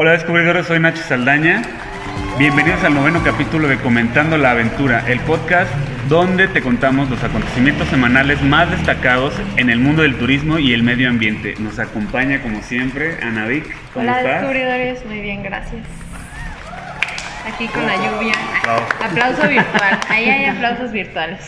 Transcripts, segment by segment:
Hola descubridores, soy Nacho Saldaña. Bienvenidos al noveno capítulo de Comentando la Aventura, el podcast donde te contamos los acontecimientos semanales más destacados en el mundo del turismo y el medio ambiente. Nos acompaña como siempre Ana Vic. ¿Cómo Hola estás? descubridores, muy bien, gracias. Aquí con la lluvia. Aplauso virtual. Ahí hay aplausos virtuales.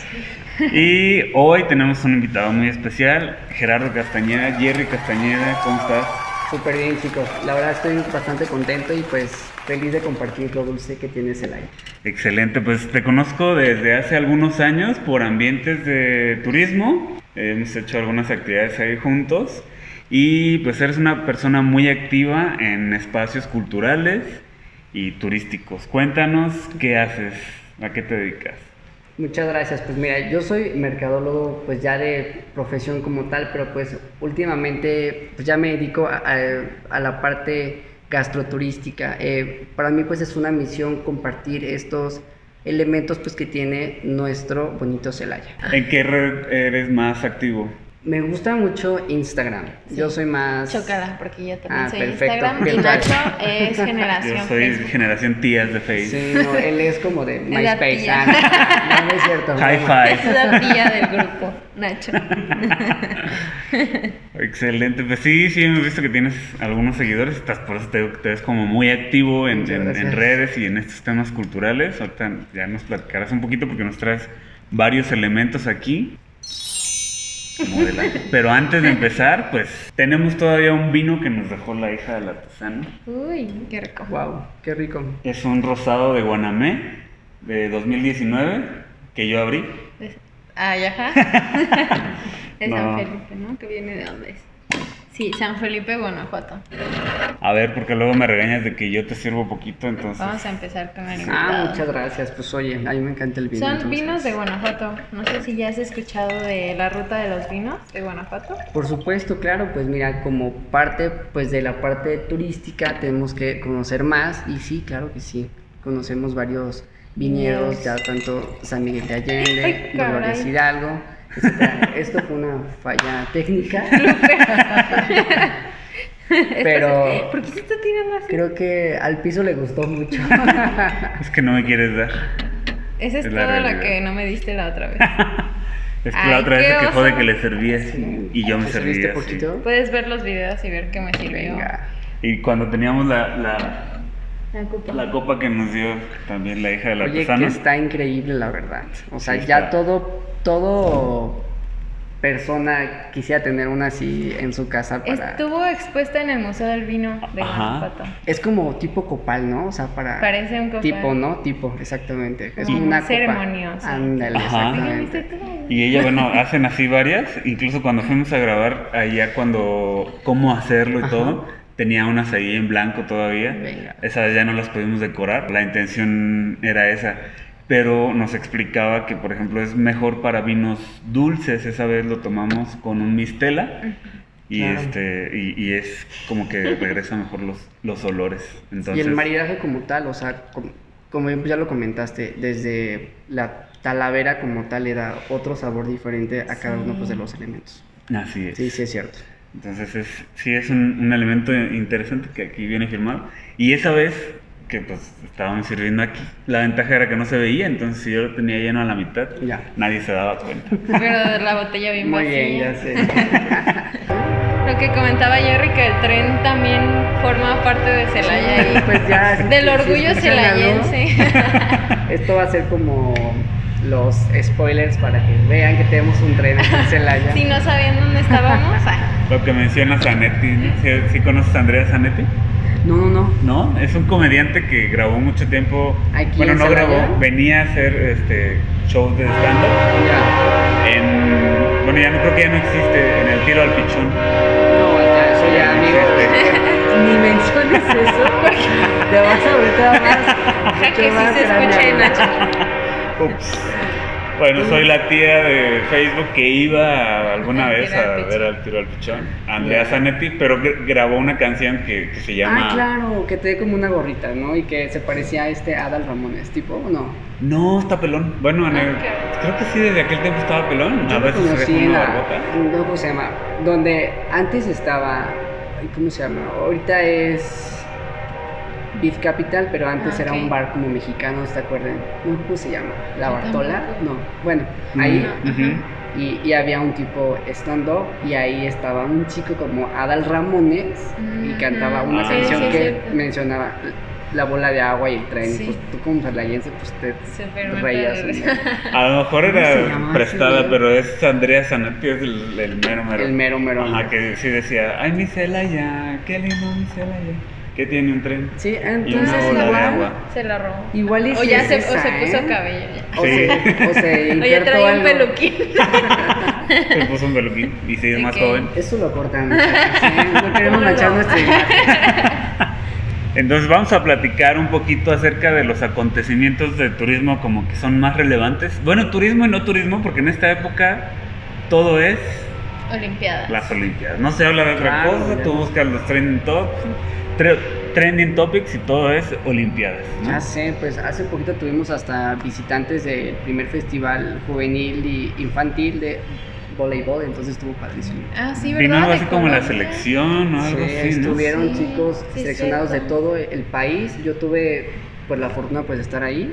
Y hoy tenemos un invitado muy especial, Gerardo Castañeda, Jerry Castañeda, ¿cómo estás? Súper bien, chicos. La verdad estoy bastante contento y pues feliz de compartir lo dulce que tiene Celaya. Excelente, pues te conozco desde hace algunos años por ambientes de turismo. Hemos hecho algunas actividades ahí juntos y pues eres una persona muy activa en espacios culturales y turísticos. Cuéntanos qué haces, a qué te dedicas. Muchas gracias. Pues mira, yo soy mercadólogo pues ya de profesión como tal, pero pues últimamente pues ya me dedico a, la parte gastroturística. Eh, para mí pues es una misión compartir estos elementos pues que tiene nuestro bonito Celaya. ¿En qué red eres más activo? Me gusta mucho Instagram. Yo soy más... Chócala, porque yo también Ah, soy perfecto. Instagram. Y. Nacho es generación Yo soy Facebook. generación tías de Facebook. Sí, no, él es como de MySpace. Ah, no, no es cierto. High five. Es la tía del grupo, Nacho. Excelente, pues sí, sí, hemos visto que tienes algunos seguidores, estás, por eso te, digo que te ves como muy activo en, en- redes y en estos temas culturales. Ahorita ya nos platicarás un poquito porque nos traes varios elementos aquí. Pero antes de empezar, pues tenemos todavía un vino que nos dejó la hija del artesano. Uy, qué rico. Wow, qué rico. Es un rosado de Guanamé de 2019 que yo abrí. Ah, ya, ajá. Es No. San Felipe, ¿no? Que viene de dónde es. Sí, San Felipe, Guanajuato. A ver, porque luego me regañas de que yo te sirvo poquito, entonces... Vamos a empezar con el Ah, invitado. muchas gracias. Pues oye, a mí me encanta el vino. Son entonces. vinos de Guanajuato. No sé si ya has escuchado de la ruta de los vinos de Guanajuato. Por supuesto, claro, pues mira, como parte pues de la parte turística tenemos que conocer más y sí, claro que sí. Conocemos varios viñedos, ya tanto San Miguel de Allende, Ay. Dolores Hidalgo. Espera, Esto fue una falla técnica, pero ¿Por qué se está tirando así? creo que al piso le gustó mucho. Es que no me quieres dar. Esa es, Es la toda la realidad. que no me diste la otra vez. Es que Ay, la otra vez se quejó de que le servías y yo me ¿Te servía. serviste así. poquito? Puedes ver los videos y ver qué me sirvió. Venga. Y cuando teníamos la, la, La copa. la copa que nos dio también la hija del Oye, que está increíble la verdad. O sea, Sí, ya todo, todo persona quisiera tener una así en su casa para. Estuvo expuesta en el Museo del Vino de Ajá. Guanajuato. Es como tipo copal, ¿no? O sea, para. Parece un copal. Tipo, ¿no? Tipo, exactamente. Es Como una copa. ceremonioso. Ándale. Y ella, bueno, hacen así varias. Incluso cuando fuimos a grabar allá, cuando cómo hacerlo y Ajá. todo, tenía unas ahí en blanco todavía. Venga. Esas ya no las pudimos decorar. La intención era esa. Pero nos explicaba que, por ejemplo, es mejor para vinos dulces. Esa vez lo tomamos con un mistela. Y, Claro. este, y, y es como que regresa mejor los, los olores. Entonces, Y el maridaje como tal, o sea, com- como ya lo comentaste, desde la talavera como tal le da otro sabor diferente a cada uno pues, de los elementos. Así es. Sí, sí es cierto. Entonces es, sí es un, un elemento interesante que aquí viene firmado. Y esa vez que pues estaban sirviendo aquí, la ventaja era que no se veía, entonces si yo lo tenía lleno a la mitad, Ya. nadie se daba cuenta. Pero la botella bien Muy vacía. bien, ya sé. Lo que comentaba Jerry, que el tren también forma parte de Celaya y Pues ya, si- del si orgullo algo, celayense. Esto va a ser como los spoilers para que vean que tenemos un tren en Celaya. si no sabían dónde estábamos, ah, Lo que menciona Zanetti, ¿no? ¿Sí, sí conoces a Andrea Zanetti? No, no, no. ¿No? Es un comediante que grabó mucho tiempo, ¿Aquí bueno, en no grabó, venía a hacer este, shows de stand-up Ya. en, bueno, ya no creo que ya no existe, en el tiro al pichón. No, ya, eso ya, amigo. Ni menciones eso porque te vas a todavía más. deja que mucho más sí se escuche grande. Nacho. Ups. Bueno, soy la tía de Facebook que iba alguna Al vez a ver al tiro al pichón, Andrea Zanetti, pero gr- grabó una canción que, que se llama... Ah, claro, que te dé como una gorrita, ¿no? Y que se parecía a este Adal Ramones, tipo, ¿o no? No, está pelón. Bueno, el- ok. creo que sí, desde aquel tiempo estaba pelón. Yo a veces se conocí una la. ¿cómo se llama? Donde antes estaba. ¿Cómo se llama? Ahorita es. Beef Capital, pero antes Ah, era un bar como mexicano, ¿te acuerdan? ¿Cómo se llama? ¿La Bartola? No, bueno, ahí Ujú. y, y había un tipo stand-up y ahí estaba un chico como Adal Ramones y Mm, cantaba una ah, canción sí, sí, que cierto. mencionaba la bola de agua y el tren. Sí. Pues tú como salayense, pues te reías. A lo mejor ¿Cómo se era prestada, pero es Andrea Zanetti, es el, el mero mero. El mero mero. Ajá, que sí decía, ay, mi Celaya, qué lindo mi Celaya. Tiene un tren. Sí, una entonces igual, agua. Se la robó. igual y O sí ya se, esa, o se puso ¿eh? cabello ya. O, Sí. se, o se O ya traía un peluquín. Se puso un peluquín y sí, es ¿De más joven. Eso lo cortan, muchachos, ¿eh? No queremos ¿Cómo manchar nuestra imagen. Entonces vamos a platicar un poquito acerca de los acontecimientos de turismo como que son más relevantes. Bueno, turismo y no turismo, porque en esta época todo es Olimpiadas. las Olimpiadas. No se habla de otra Claro, cosa, tú buscas los trending topics, tre- trending topics y todo es Olimpiadas. ¿no? Ya sé, pues hace poquito tuvimos hasta visitantes del primer festival juvenil y infantil de voleibol, entonces estuvo padrísimo. Ah, sí, Vino ¿verdad? algo De así como la selección o algo Sí, así, ¿no? estuvieron Sí, chicos sí, seleccionados de todo el país. Yo tuve pues la fortuna pues de estar ahí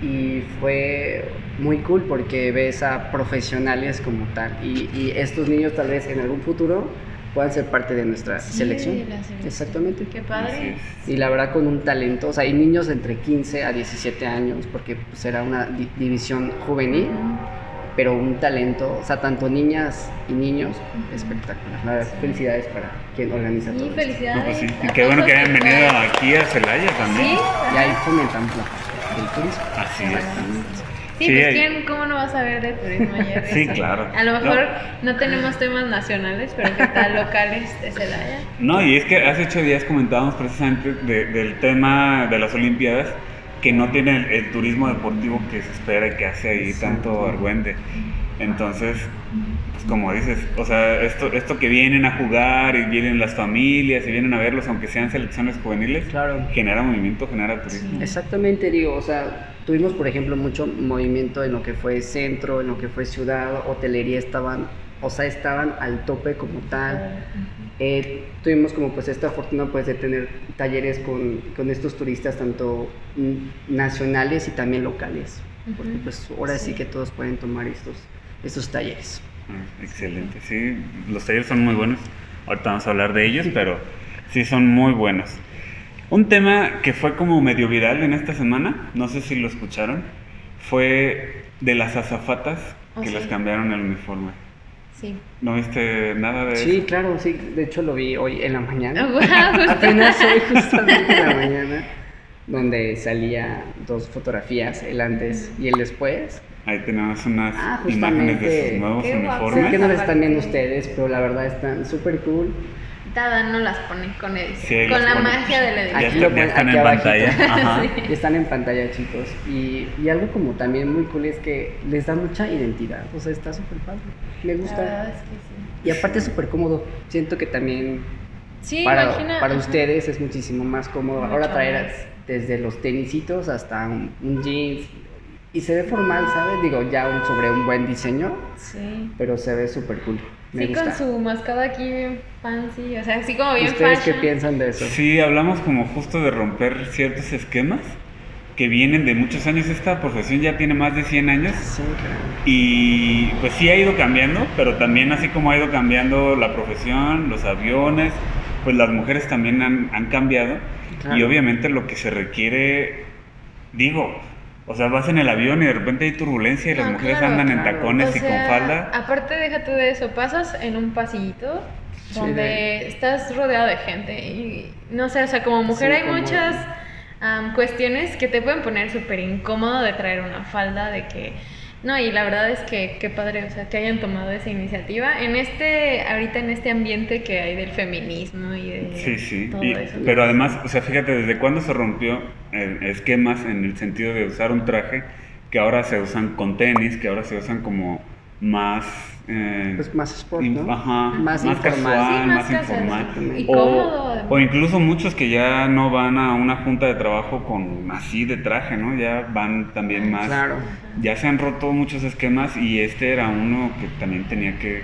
y fue muy cool porque ves a profesionales como tal y, y estos niños tal vez en algún futuro puedan ser parte de nuestra Sí, selección. de la selección. Exactamente. Qué padre. Y la verdad con un talento, o sea, hay niños entre 15 a 17 años porque pues era una di- división juvenil, pero un talento, o sea, tanto niñas y niños, espectacular. La verdad, felicidades para quien organiza todo Sí, esto. felicidades. No, pues sí. Y qué bueno que hayan venido aquí a Celaya también. Sí, Y ahí fomentamos del turismo. Así es. Sí, Sí, pues ¿quién, ¿cómo no vas a ver de turismo ayer? Sí, Eso. claro. A lo mejor no. tenemos temas nacionales, pero ¿qué tal locales de Celaya? No, y es que hace ocho días comentábamos precisamente de- del tema de las Olimpiadas que no tiene el, el turismo deportivo que se espera y que hace ahí tanto Exacto. argüende. Entonces, pues como dices, o sea, esto, esto que vienen a jugar y vienen las familias y vienen a verlos, aunque sean selecciones juveniles, Claro. genera movimiento, genera turismo. Exactamente, digo, o sea, tuvimos por ejemplo mucho movimiento en lo que fue centro, en lo que fue ciudad, hotelería estaban, o sea, estaban al tope como tal. Eh, tuvimos como pues esta fortuna pues de tener talleres con, con estos turistas tanto nacionales y también locales, porque pues ahora sí. Sí. que todos pueden tomar estos, estos talleres. Ah, Excelente, sí, los talleres son muy buenos. Ahorita vamos a hablar de ellos, pero sí son muy buenos. Un tema que fue como medio viral en esta semana, no sé si lo escucharon, fue de las azafatas Oh, que sí. les cambiaron el uniforme. Sí. ¿No viste nada de Sí, eso? claro, sí, de hecho lo vi hoy en la mañana. Ah. Apenas hoy justamente en la mañana, donde salía dos fotografías, el antes y el después. Ahí tenemos unas Ah, imágenes de sus nuevos Qué guapo. Sé uniformes. que no las Aparte- están viendo ustedes, pero la verdad están súper cool. Dada no las pone con edición. Sí, con la pone. magia de la Ya, Aquí edición. lo ponen, están aquí en abajito. pantalla. Ajá. Y están en pantalla, chicos. Y, y algo como también muy cool es que les da mucha identidad. O sea, está súper padre. Me La gusta. verdad es que sí. Y aparte es súper cómodo. Siento que también Sí, para, imagina. para ustedes es muchísimo más cómodo. Mucho Ahora traer más. desde los tenisitos hasta un, un jeans. Y se ve formal, ¿sabes? Digo, ya un- sobre un buen diseño, Sí. pero se ve súper cool. Me Sí, gusta. con su mascada aquí bien fancy, o sea, así como bien ¿Ustedes qué fashion. piensan de eso? Sí, hablamos como justo de romper ciertos esquemas que vienen de muchos años. Esta profesión ya tiene más de 100 años. Sí, claro. Y pues sí ha ido cambiando, pero también así como ha ido cambiando la profesión, los aviones, pues las mujeres también han, han cambiado. Claro. Y obviamente lo que se requiere, digo, o sea, vas en el avión y de repente hay turbulencia y las mujeres claro, andan en tacones O y con falda. Aparte, déjate de eso, pasas en un pasillito Sí, donde de- estás rodeado de gente y no sé, o sea, como mujer Sí, hay como- muchas am, cuestiones que te pueden poner súper incómodo de traer una falda, de que... No, y la verdad es que qué padre, o sea, que hayan tomado esa iniciativa en este, ahorita en este ambiente que hay del feminismo y de Sí, sí. todo y- eso. pero además, o sea, fíjate, desde cuándo se rompió eh, esquemas en el sentido de usar un traje que ahora se usan con tenis, que ahora se usan como más... eh, Pues más sport. Ajá, Más más, informal. casual, Sí, más, más casual, informal. Y O, cómodo. O incluso muchos que ya no van a una junta de trabajo con así de traje, ¿no? Ya van también más... Claro. Ya se han roto muchos esquemas y este era uno que también tenía que,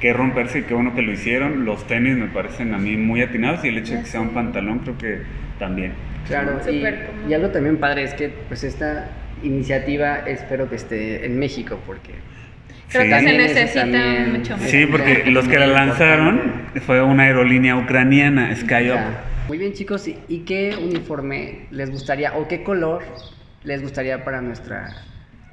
que romperse y qué bueno que lo hicieron. Los tenis me parecen a mí muy atinados y el hecho de que sea un pantalón creo que también. Claro, y, y algo también padre es que pues esta iniciativa espero que esté en México porque Creo Sí. que se necesita también. mucho más. Sí, porque los que la lanzaron fue una aerolínea ucraniana, SkyUp. Ya. Muy bien chicos, ¿y- ¿y qué uniforme les gustaría o qué color les gustaría para nuestra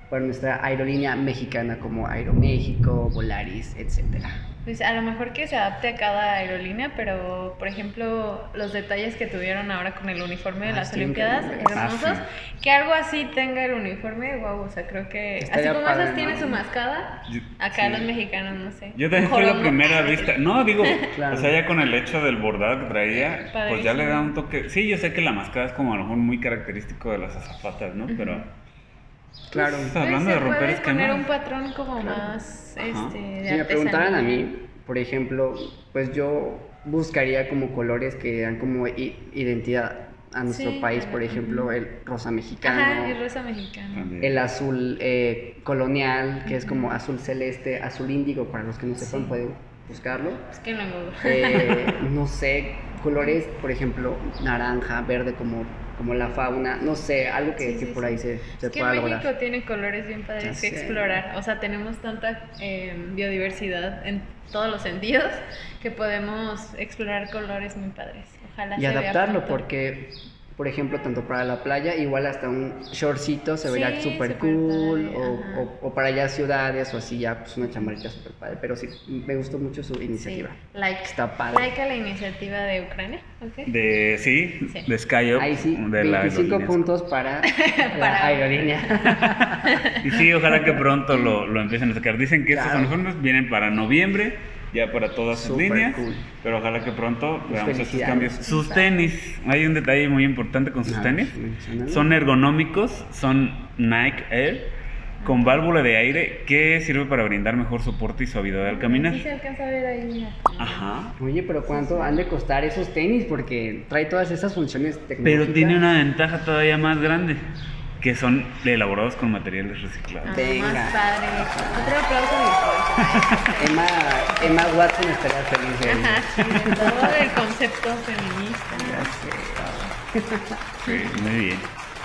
para nuestra aerolínea mexicana como Aeroméxico, Volaris, etcétera? Pues a lo mejor que se adapte a cada aerolínea, pero por ejemplo, los detalles que tuvieron ahora con el uniforme de Ah, las sí, Olimpiadas, increíble. hermosos, Ah, que algo así tenga el uniforme, wow, o sea, creo que así Estaría como padre, esas tienen ¿no? su mascada, Yo- acá sí. los mexicanos, no sé. Yo también fue la primera vista. No, digo, Claro. o sea, ya con el hecho del bordado que traía, pues ya le da un toque. Sí, yo sé que la máscara es como a lo mejor muy característico de las azafatas, ¿no? Pero Claro. Pues, hablando de romper puede esquemas. poner un patrón como Claro. más, Ajá. este, de Si me preguntaran a mí, por ejemplo, pues yo buscaría como colores que dan como identidad a nuestro Sí, país, claro. por ejemplo, el rosa mexicano, Ajá, el rosa mexicano. también. el azul eh, colonial, que es como azul celeste, azul índigo, para los que no sepan Sí. pueden buscarlo. Es que lo engordo. Eh, no sé, colores, por ejemplo, naranja, verde, como, como la fauna, no sé, algo que, Sí, que sí, por sí. ahí se, se Es que pueda México lograr. tiene colores bien padres que explorar. O sea, tenemos tanta eh, biodiversidad en todos los sentidos que podemos explorar colores muy padres. Ojalá Y se adaptarlo, porque, por ejemplo, tanto para la playa, igual hasta un shortcito se vería Sí, súper súper cool, o, o, o para allá ciudades o así, ya pues una chamarrita súper padre. Pero sí, me gustó mucho su Sí, iniciativa. like. Está padre. Like a la iniciativa de Ucrania. ¿ok? De, sí, Sí. de SkyUp. Ahí sí, de la 25 aerolínea. puntos para, Para- la aerolínea. Y sí, ojalá que pronto lo, lo empiecen a sacar. Dicen que estos Claro. uniformes vienen para noviembre, ya para todas sus líneas. cool. Pero ojalá que pronto veamos estos cambios. Sus tenis, hay un detalle muy importante con sus tenis. Son ergonómicos, son Nike Air con válvula de aire que sirve para brindar mejor soporte y suavidad al caminar. Sí se alcanza a ver ahí. Ajá. Oye, pero ¿cuánto han de costar esos tenis? Porque trae todas esas funciones tecnológicas. Pero tiene una ventaja todavía más grande, que son elaborados con materiales reciclados. Ah, Venga. Más padre. Otro aplauso virtual. Emma, Emma Watson estaría feliz de Ajá, sí, de todo el concepto feminista. Sí, muy bien.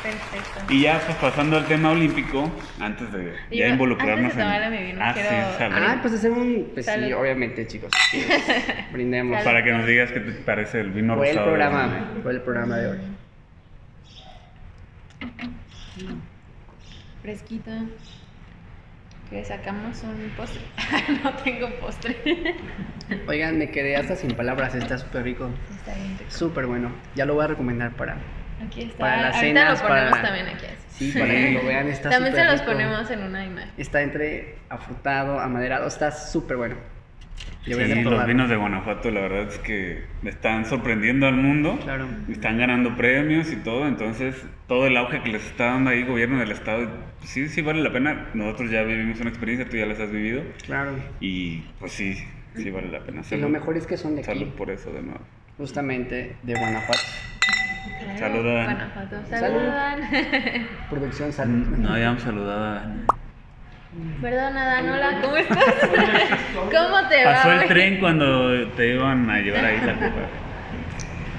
Perfecto. Y ya pues pasando al tema olímpico, antes de Y ya yo, involucrarnos antes de mi vino, Ah, quiero sí. Ah, pues hacer un... Pues sí, obviamente, chicos. Sí, Brindemos. Salud. Para que nos digas qué te parece el vino Fue el rosado. programa, fue el programa de hoy. Fresquito. Que sacamos un postre. no tengo postre. Oigan, me quedé hasta sin palabras, está súper rico. Está bien rico. Súper bueno. Ya lo voy a recomendar para... Aquí está. Para las Ahorita cenas, lo ponemos para- también aquí. Sí, para que lo vean, está También se los rico. ponemos en una imagen. Está entre afrutado, amaderado, está súper bueno. Sí, los vinos de Guanajuato la verdad es que están sorprendiendo al mundo. Claro. Están ganando premios y todo, entonces todo el auge que les está dando ahí gobierno del estado, pues, sí, sí vale la pena. Nosotros ya vivimos una experiencia, tú ya las has vivido Claro. y pues sí, sí vale la pena. Y lo mejor es que son de aquí, Salud por eso de nuevo. justamente de Guanajuato. Claro, Saludan. Guanajuato. Salud. Saludan. Producción salud. No habíamos saludado a... Perdón, Adán, hola, ¿cómo estás? ¿Cómo te va? Pasó el tren cuando te iban a llevar ahí la copa.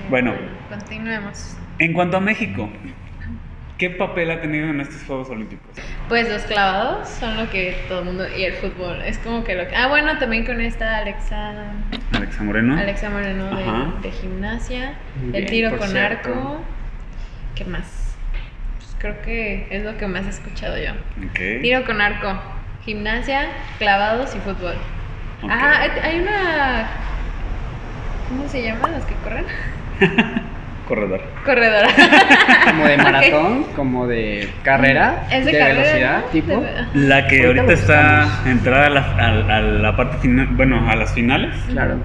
Bueno, Continuemos. en cuanto a México, ¿qué papel ha tenido en estos Juegos Olímpicos? Pues los clavados son lo que todo el mundo. Y el fútbol. Es como que lo que. Ah, bueno, también con esta Alexa. Alexa Moreno. Alexa Moreno de, de gimnasia. El tiro con cierto. arco. ¿Qué más? Creo que es lo que más he escuchado yo. Tiro con arco. Gimnasia, clavados y fútbol. ok. Ajá, hay- una. ¿Cómo se llaman los que corren? Corredor. Corredora. Como de maratón, como de carrera, Es de, de carrera, velocidad, ¿no? tipo. De-. La que Ahorita está entrada a la, a- a la parte final, bueno, a las finales. Claro.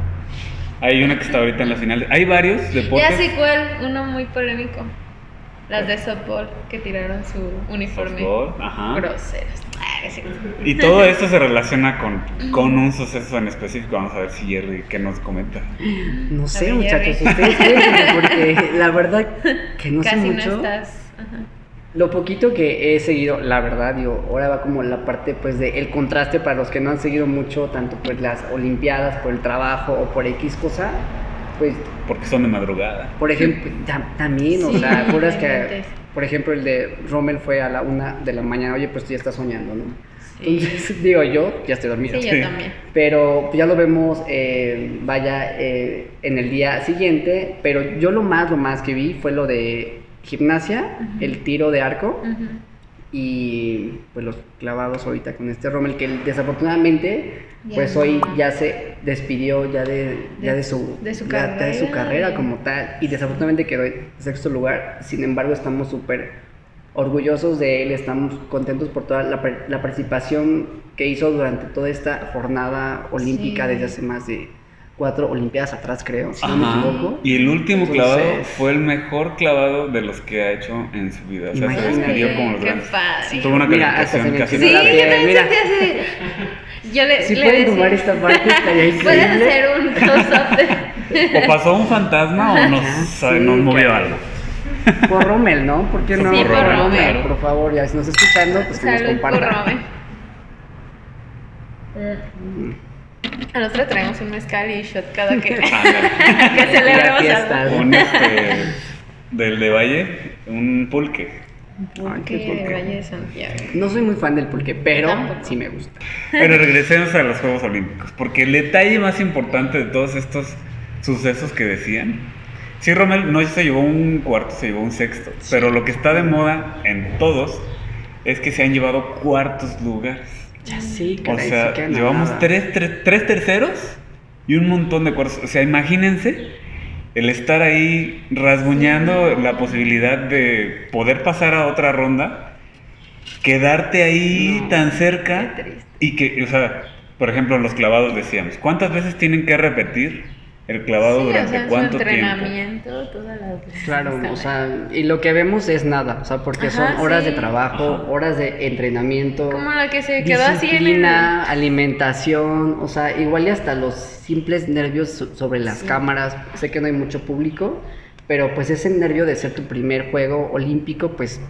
Hay una que está ahorita en las finales. Hay varios Ya deportes. sé cuál, uno muy polémico. Las de softball que tiraron su uniforme. Softball, ajá. Groseros. Ah. Y todo esto se relaciona con, con un suceso en específico. Vamos a ver si Jerry, ¿qué nos comenta? No sé, ver, muchachos, Jerry. ustedes porque la verdad que no sé Casi no mucho. estás. Ajá. Lo poquito que he seguido, la verdad, digo, ahora va como la parte pues de el contraste para los que no han seguido mucho, tanto pues las olimpiadas, por el trabajo o por X cosa, pues Porque son de madrugada. por ejemplo, tam- también, o Sí, sea, acuerdas que, por ejemplo, el de Rommel fue a la una de la mañana, oye, pues tú ya estás soñando, ¿no? Sí. Entonces, digo, yo ya estoy dormido. Sí, yo también. Pero ya lo vemos, eh, vaya, eh, en el día siguiente. Pero yo lo más, lo más que vi fue lo de gimnasia, el tiro de arco Ujú. Y pues los clavados ahorita con este Rommel que desafortunadamente Ya pues no. hoy ya se despidió ya de, ya De- de su, de su ya de su carrera. como tal y desafortunadamente quedó en sexto lugar. Sin embargo estamos súper orgullosos de él, estamos contentos por toda la, la participación que hizo durante toda esta jornada olímpica Sí. desde hace más de cuatro olimpiadas atrás creo, si no me Ajá. equivoco. Y el último Entonces- clavado fue el mejor clavado de los que ha hecho en su vida. O sea, se Imagínate. despidió como los Qué grandes. padre. Tuvo una se calificación casi Sí, yo también mira. sentí así. Yo le, Si le pueden decía, tomar esta parte estaría increíble. ¿Puedes hacer un close-up de...? O pasó un fantasma o nos, Sí, nos movió claro. algo. Por Rommel, ¿no? ¿Por qué no? Sí, por Rommel. Por favor, ya si nos está escuchando, pues que nos Salud por comparta. Rome. A nosotros traemos un mezcal y shot cada que, que celebremos Ya algo. fiesta. Un este, del de Valle, un pulque. Ay, qué Pulque de pulque. Valle de Santiago. No soy muy fan del pulque, pero Tampoco. sí me gusta. Pero regresemos a los Juegos Olímpicos, porque el detalle más importante de todos estos sucesos que decían, sí, Rommel no se llevó un cuarto, se llevó un sexto, pero lo que está de moda en todos es que se han llevado cuartos lugares. Ya sí, O caray, sea, sí que llevamos tres, tres- tres terceros y un montón de cuartos. O sea, imagínense el estar ahí rasguñando la posibilidad de poder pasar a otra ronda, quedarte ahí No, tan cerca y que, o sea, por ejemplo, los clavados decíamos, ¿cuántas veces tienen que repetir el clavado Sí, o durante sea, en su cuánto tiempo? entrenamiento, todas las veces Claro, o sea, y lo que vemos es nada, o sea, porque Ajá, son horas sí. de trabajo, Ajá. horas de entrenamiento. Como la que se quedó así en el... disciplina, alimentación, o sea, igual y hasta los simples nervios so- sobre las Sí. cámaras. Sé que no hay mucho público, pero pues ese nervio de ser tu primer juego olímpico, pues,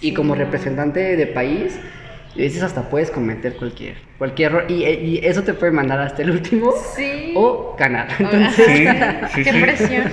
y como representante de país, a veces hasta puedes cometer cualquier, cualquier error, y, y eso te puede mandar hasta el último Sí. o ganar. Entonces, Sí, Qué sí. presión.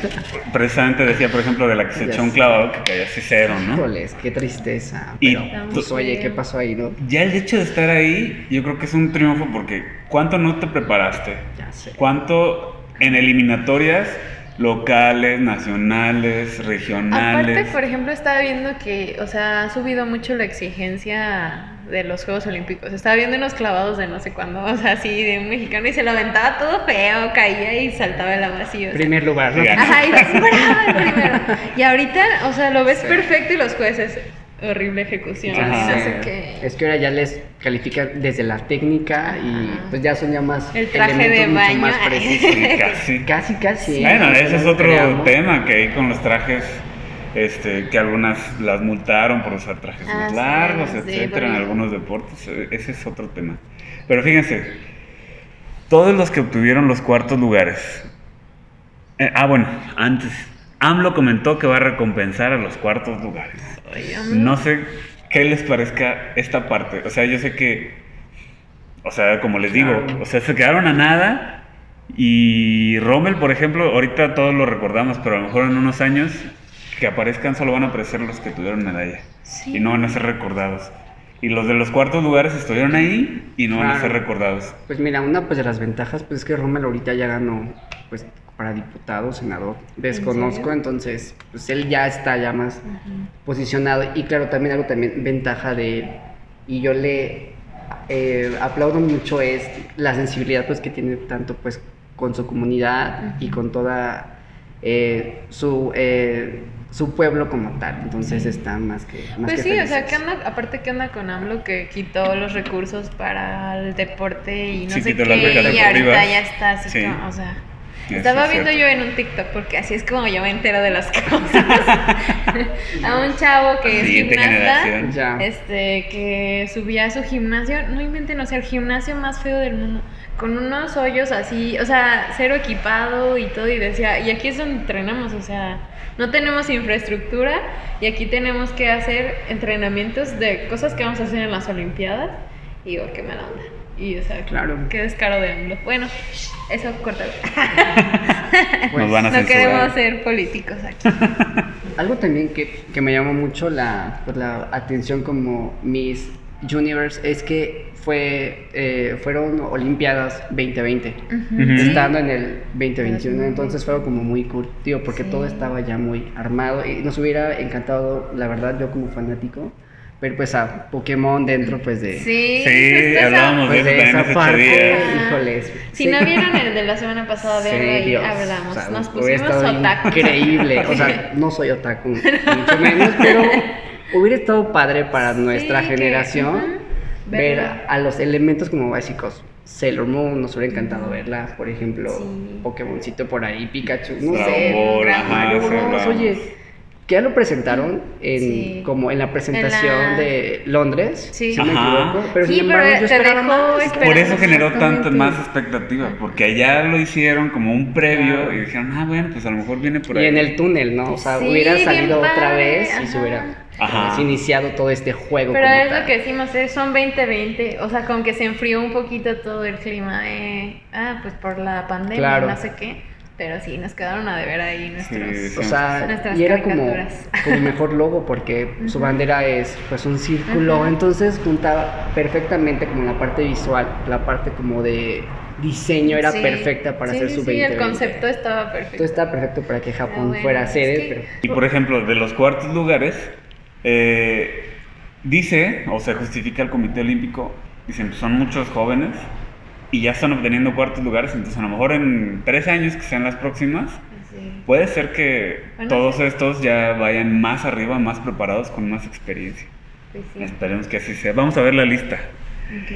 Precisamente decía, por ejemplo, de la que se Ya echó un clavado que cayó así cero, ¿no? híjoles, qué tristeza. Y Pero, tú- pues, oye, ¿qué pasó ahí, no? Ya el hecho de estar ahí, yo creo que es un triunfo porque ¿cuánto no te preparaste? Ya sé. ¿Cuánto en eliminatorias locales, nacionales, regionales? Aparte, por ejemplo, estaba viendo que, o sea, ha subido mucho la exigencia de los Juegos Olímpicos. Estaba viendo unos clavados de no sé cuándo, o sea, así de un mexicano y se lo aventaba todo feo, caía y saltaba el agua así. o sea. Primer lugar, Ajá, y dices, "Bravo, el primero". Y ahorita, o sea, lo ves perfecto y los jueces, horrible ejecución, Ajá. Es que ahora ya les califican desde la técnica y Ajá. pues ya son ya más El traje de baño. más precisos. Sí, casi. Casi, casi. Bueno, ese es otro creamos. tema que hay con los trajes, este, que algunas las multaron por usar trajes Ah, más sí, largos, sí, etcétera, en porque- algunos deportes. eh, Ese es otro tema. Pero fíjense, todos los que obtuvieron los cuartos lugares. eh, ah, bueno, antes. AMLO comentó que va a recompensar a los cuartos lugares. No sé qué les parezca esta parte. O sea, yo sé que, o sea, como les digo, o sea, se quedaron a nada. Y Rommel, por ejemplo, ahorita todos lo recordamos, pero a lo mejor en unos años que aparezcan solo van a aparecer los que tuvieron medalla. Sí. Y no van a ser recordados. Y los de los cuartos lugares estuvieron ahí y no van a ser recordados. Pues mira, una pues de las ventajas pues es que Rommel ahorita ya ganó pues para diputado, senador. Desconozco, entonces pues él ya está ya más posicionado y claro también algo también ventaja de él y yo le eh, aplaudo mucho es la sensibilidad pues que tiene tanto pues con su comunidad y con toda eh, su eh, su pueblo como tal entonces está más que más Pues que sí, o sea, que anda, aparte que anda con AMLO que quitó los recursos para el deporte y no Sí, sé quitó qué, y ahorita ya está así Sí. como, o sea, Eso estaba es viendo cierto. yo en un TikTok porque así es como yo me entero de las cosas. a un chavo que es gimnasta, este, que subía a su gimnasio, no inventen, o sea, el gimnasio más feo del mundo, con unos hoyos así, o sea, cero equipado y todo, y decía, y aquí es donde entrenamos, o sea, no tenemos infraestructura y aquí tenemos que hacer entrenamientos de cosas que vamos a hacer en las Olimpiadas, y digo, qué mala onda. Y, o sea, Claro. qué descaro de AMLO. Bueno, eso cortalo. A no censurar. queremos ser políticos aquí. Algo también que, que me llamó mucho la, pues, la atención como Miss Universe es que fue, eh, fueron Olimpiadas 2020, Ujú. estando en el 2021, 2020. entonces fue como muy curtido porque Sí. todo estaba ya muy armado y nos hubiera encantado, la verdad, yo como fanático, ver pues a Pokémon dentro pues de, Sí, Sí, hablábamos pues, de esa parte, híjoles. Si sí. no vieron el de la semana pasada, Sí, verlo ahí hablamos. o sea, Nos pusimos otaku. Increíble, o sea, no soy otaku, mucho menos, pero hubiera estado padre para nuestra que, generación ujú, ver a, a los elementos como básicos. Sailor Moon, nos hubiera encantado verla, por ejemplo, Sí. Pokémoncito por ahí, Pikachu, no Dragon sé. Ball, Dragon ajá, Ball. Oye, que ya lo presentaron en, Sí. como en la presentación En la- de Londres, Sí. si no me Ajá. equivoco, pero Sí, sin pero embargo yo esperaba dejó más. Por eso generó tanta Exactamente. más expectativa, porque allá lo hicieron como un previo y dijeron, ah, bueno, pues a lo mejor viene por Y ahí. en el túnel, ¿no? O sea, Sí, hubiera salido otra vez y se hubiera Ajá. pues, iniciado todo este juego. Pero como es tal. lo que decimos, eh, son 2020, o sea, como que se enfrió un poquito todo el clima, eh, ah, pues por la pandemia, Claro. no sé qué, pero sí, nos quedaron a deber ahí nuestros... Sí, O sea, Nuestras y era como, como mejor logo porque su bandera es pues un círculo, Ujú. entonces juntaba perfectamente como la parte visual, la parte como de diseño era Sí. perfecta para sí, hacer sí, su Sí, 2020. el concepto estaba perfecto. Todo estaba perfecto para que Japón bueno, fuera es sede, que- pero Y por ejemplo, de los cuartos lugares, eh, dice, o se justifica el Comité Olímpico, dicen, son muchos jóvenes y ya están obteniendo cuartos lugares, entonces a lo mejor en tres años, que sean las próximas, Sí. puede ser que Bueno, todos sí. estos ya vayan más arriba, más preparados, con más experiencia. Pues sí. Esperemos que así sea. Vamos a ver la lista. Ok.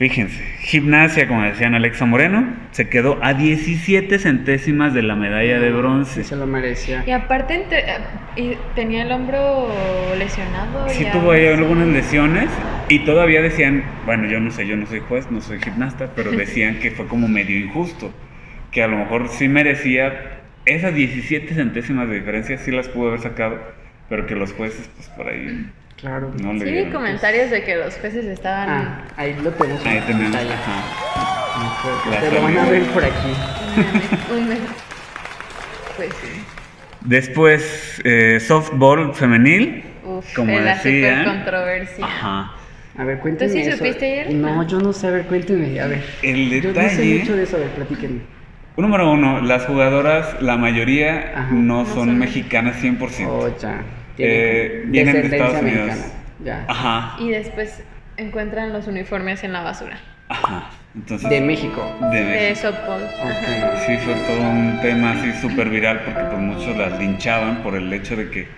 Fíjense, gimnasia, como decían Alexa Moreno, se quedó a 17 centésimas de la medalla de bronce. sí se lo merecía. Y aparte entre- y tenía el hombro lesionado. Sí ya, tuvo ahí algunas lesiones y todavía decían, bueno, yo no sé, yo no soy juez, no soy gimnasta, pero decían que fue como medio injusto, que a lo mejor sí merecía esas 17 centésimas de diferencia, sí las pudo haber sacado, pero que los jueces, pues por ahí Claro. no Sí, vi comentarios de que los jueces estaban... Ah, ahí lo tenemos. en Ahí tenemos, ajá. La Te lo van a ver por aquí. un mes. Pues sí. Después, eh, softball femenil, Uf, como de la decían. super controversia. Ajá. A ver, cuéntenme sí eso. supiste ayer? No, yo no sé, a ver, cuéntenme, a ver. El Yo no sé detalle... mucho de eso, a ver, platíquenme. Número uno, las jugadoras, la mayoría Ajá. no No son son mexicanas 100%. Oh, ya. Eh, vienen de descendencia Estados Unidos. mexicana. Ya. Ajá, Y después encuentran los uniformes en la basura. ajá. Entonces, De México. de De. Sí, fue todo un tema así súper viral porque pues muchos las linchaban por el hecho de que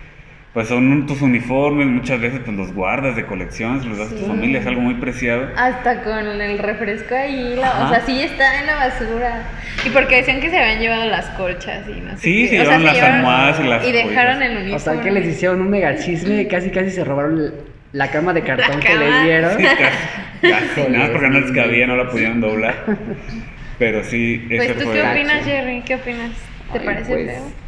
pues son un- tus uniformes, muchas veces pues los guardas de colección, se los das a tu Sí. familia, es algo muy preciado. Hasta con el refresco ahí, la- o sea, sí está en la basura. Y porque decían que se habían llevado las colchas y no sé Sí, qué. se O sea, llevaron las almohadas y las Y dejaron el uniforme. O sea, que les hicieron un mega chisme, casi casi se robaron la cama de cartón que les dieron. Sí, casi, casi, nada más porque no les cabía, no la podían doblar. Pero sí, Pues tú fue... qué opinas, Jerry? ¿Qué opinas? ¿Te Ay, parece pues, feo?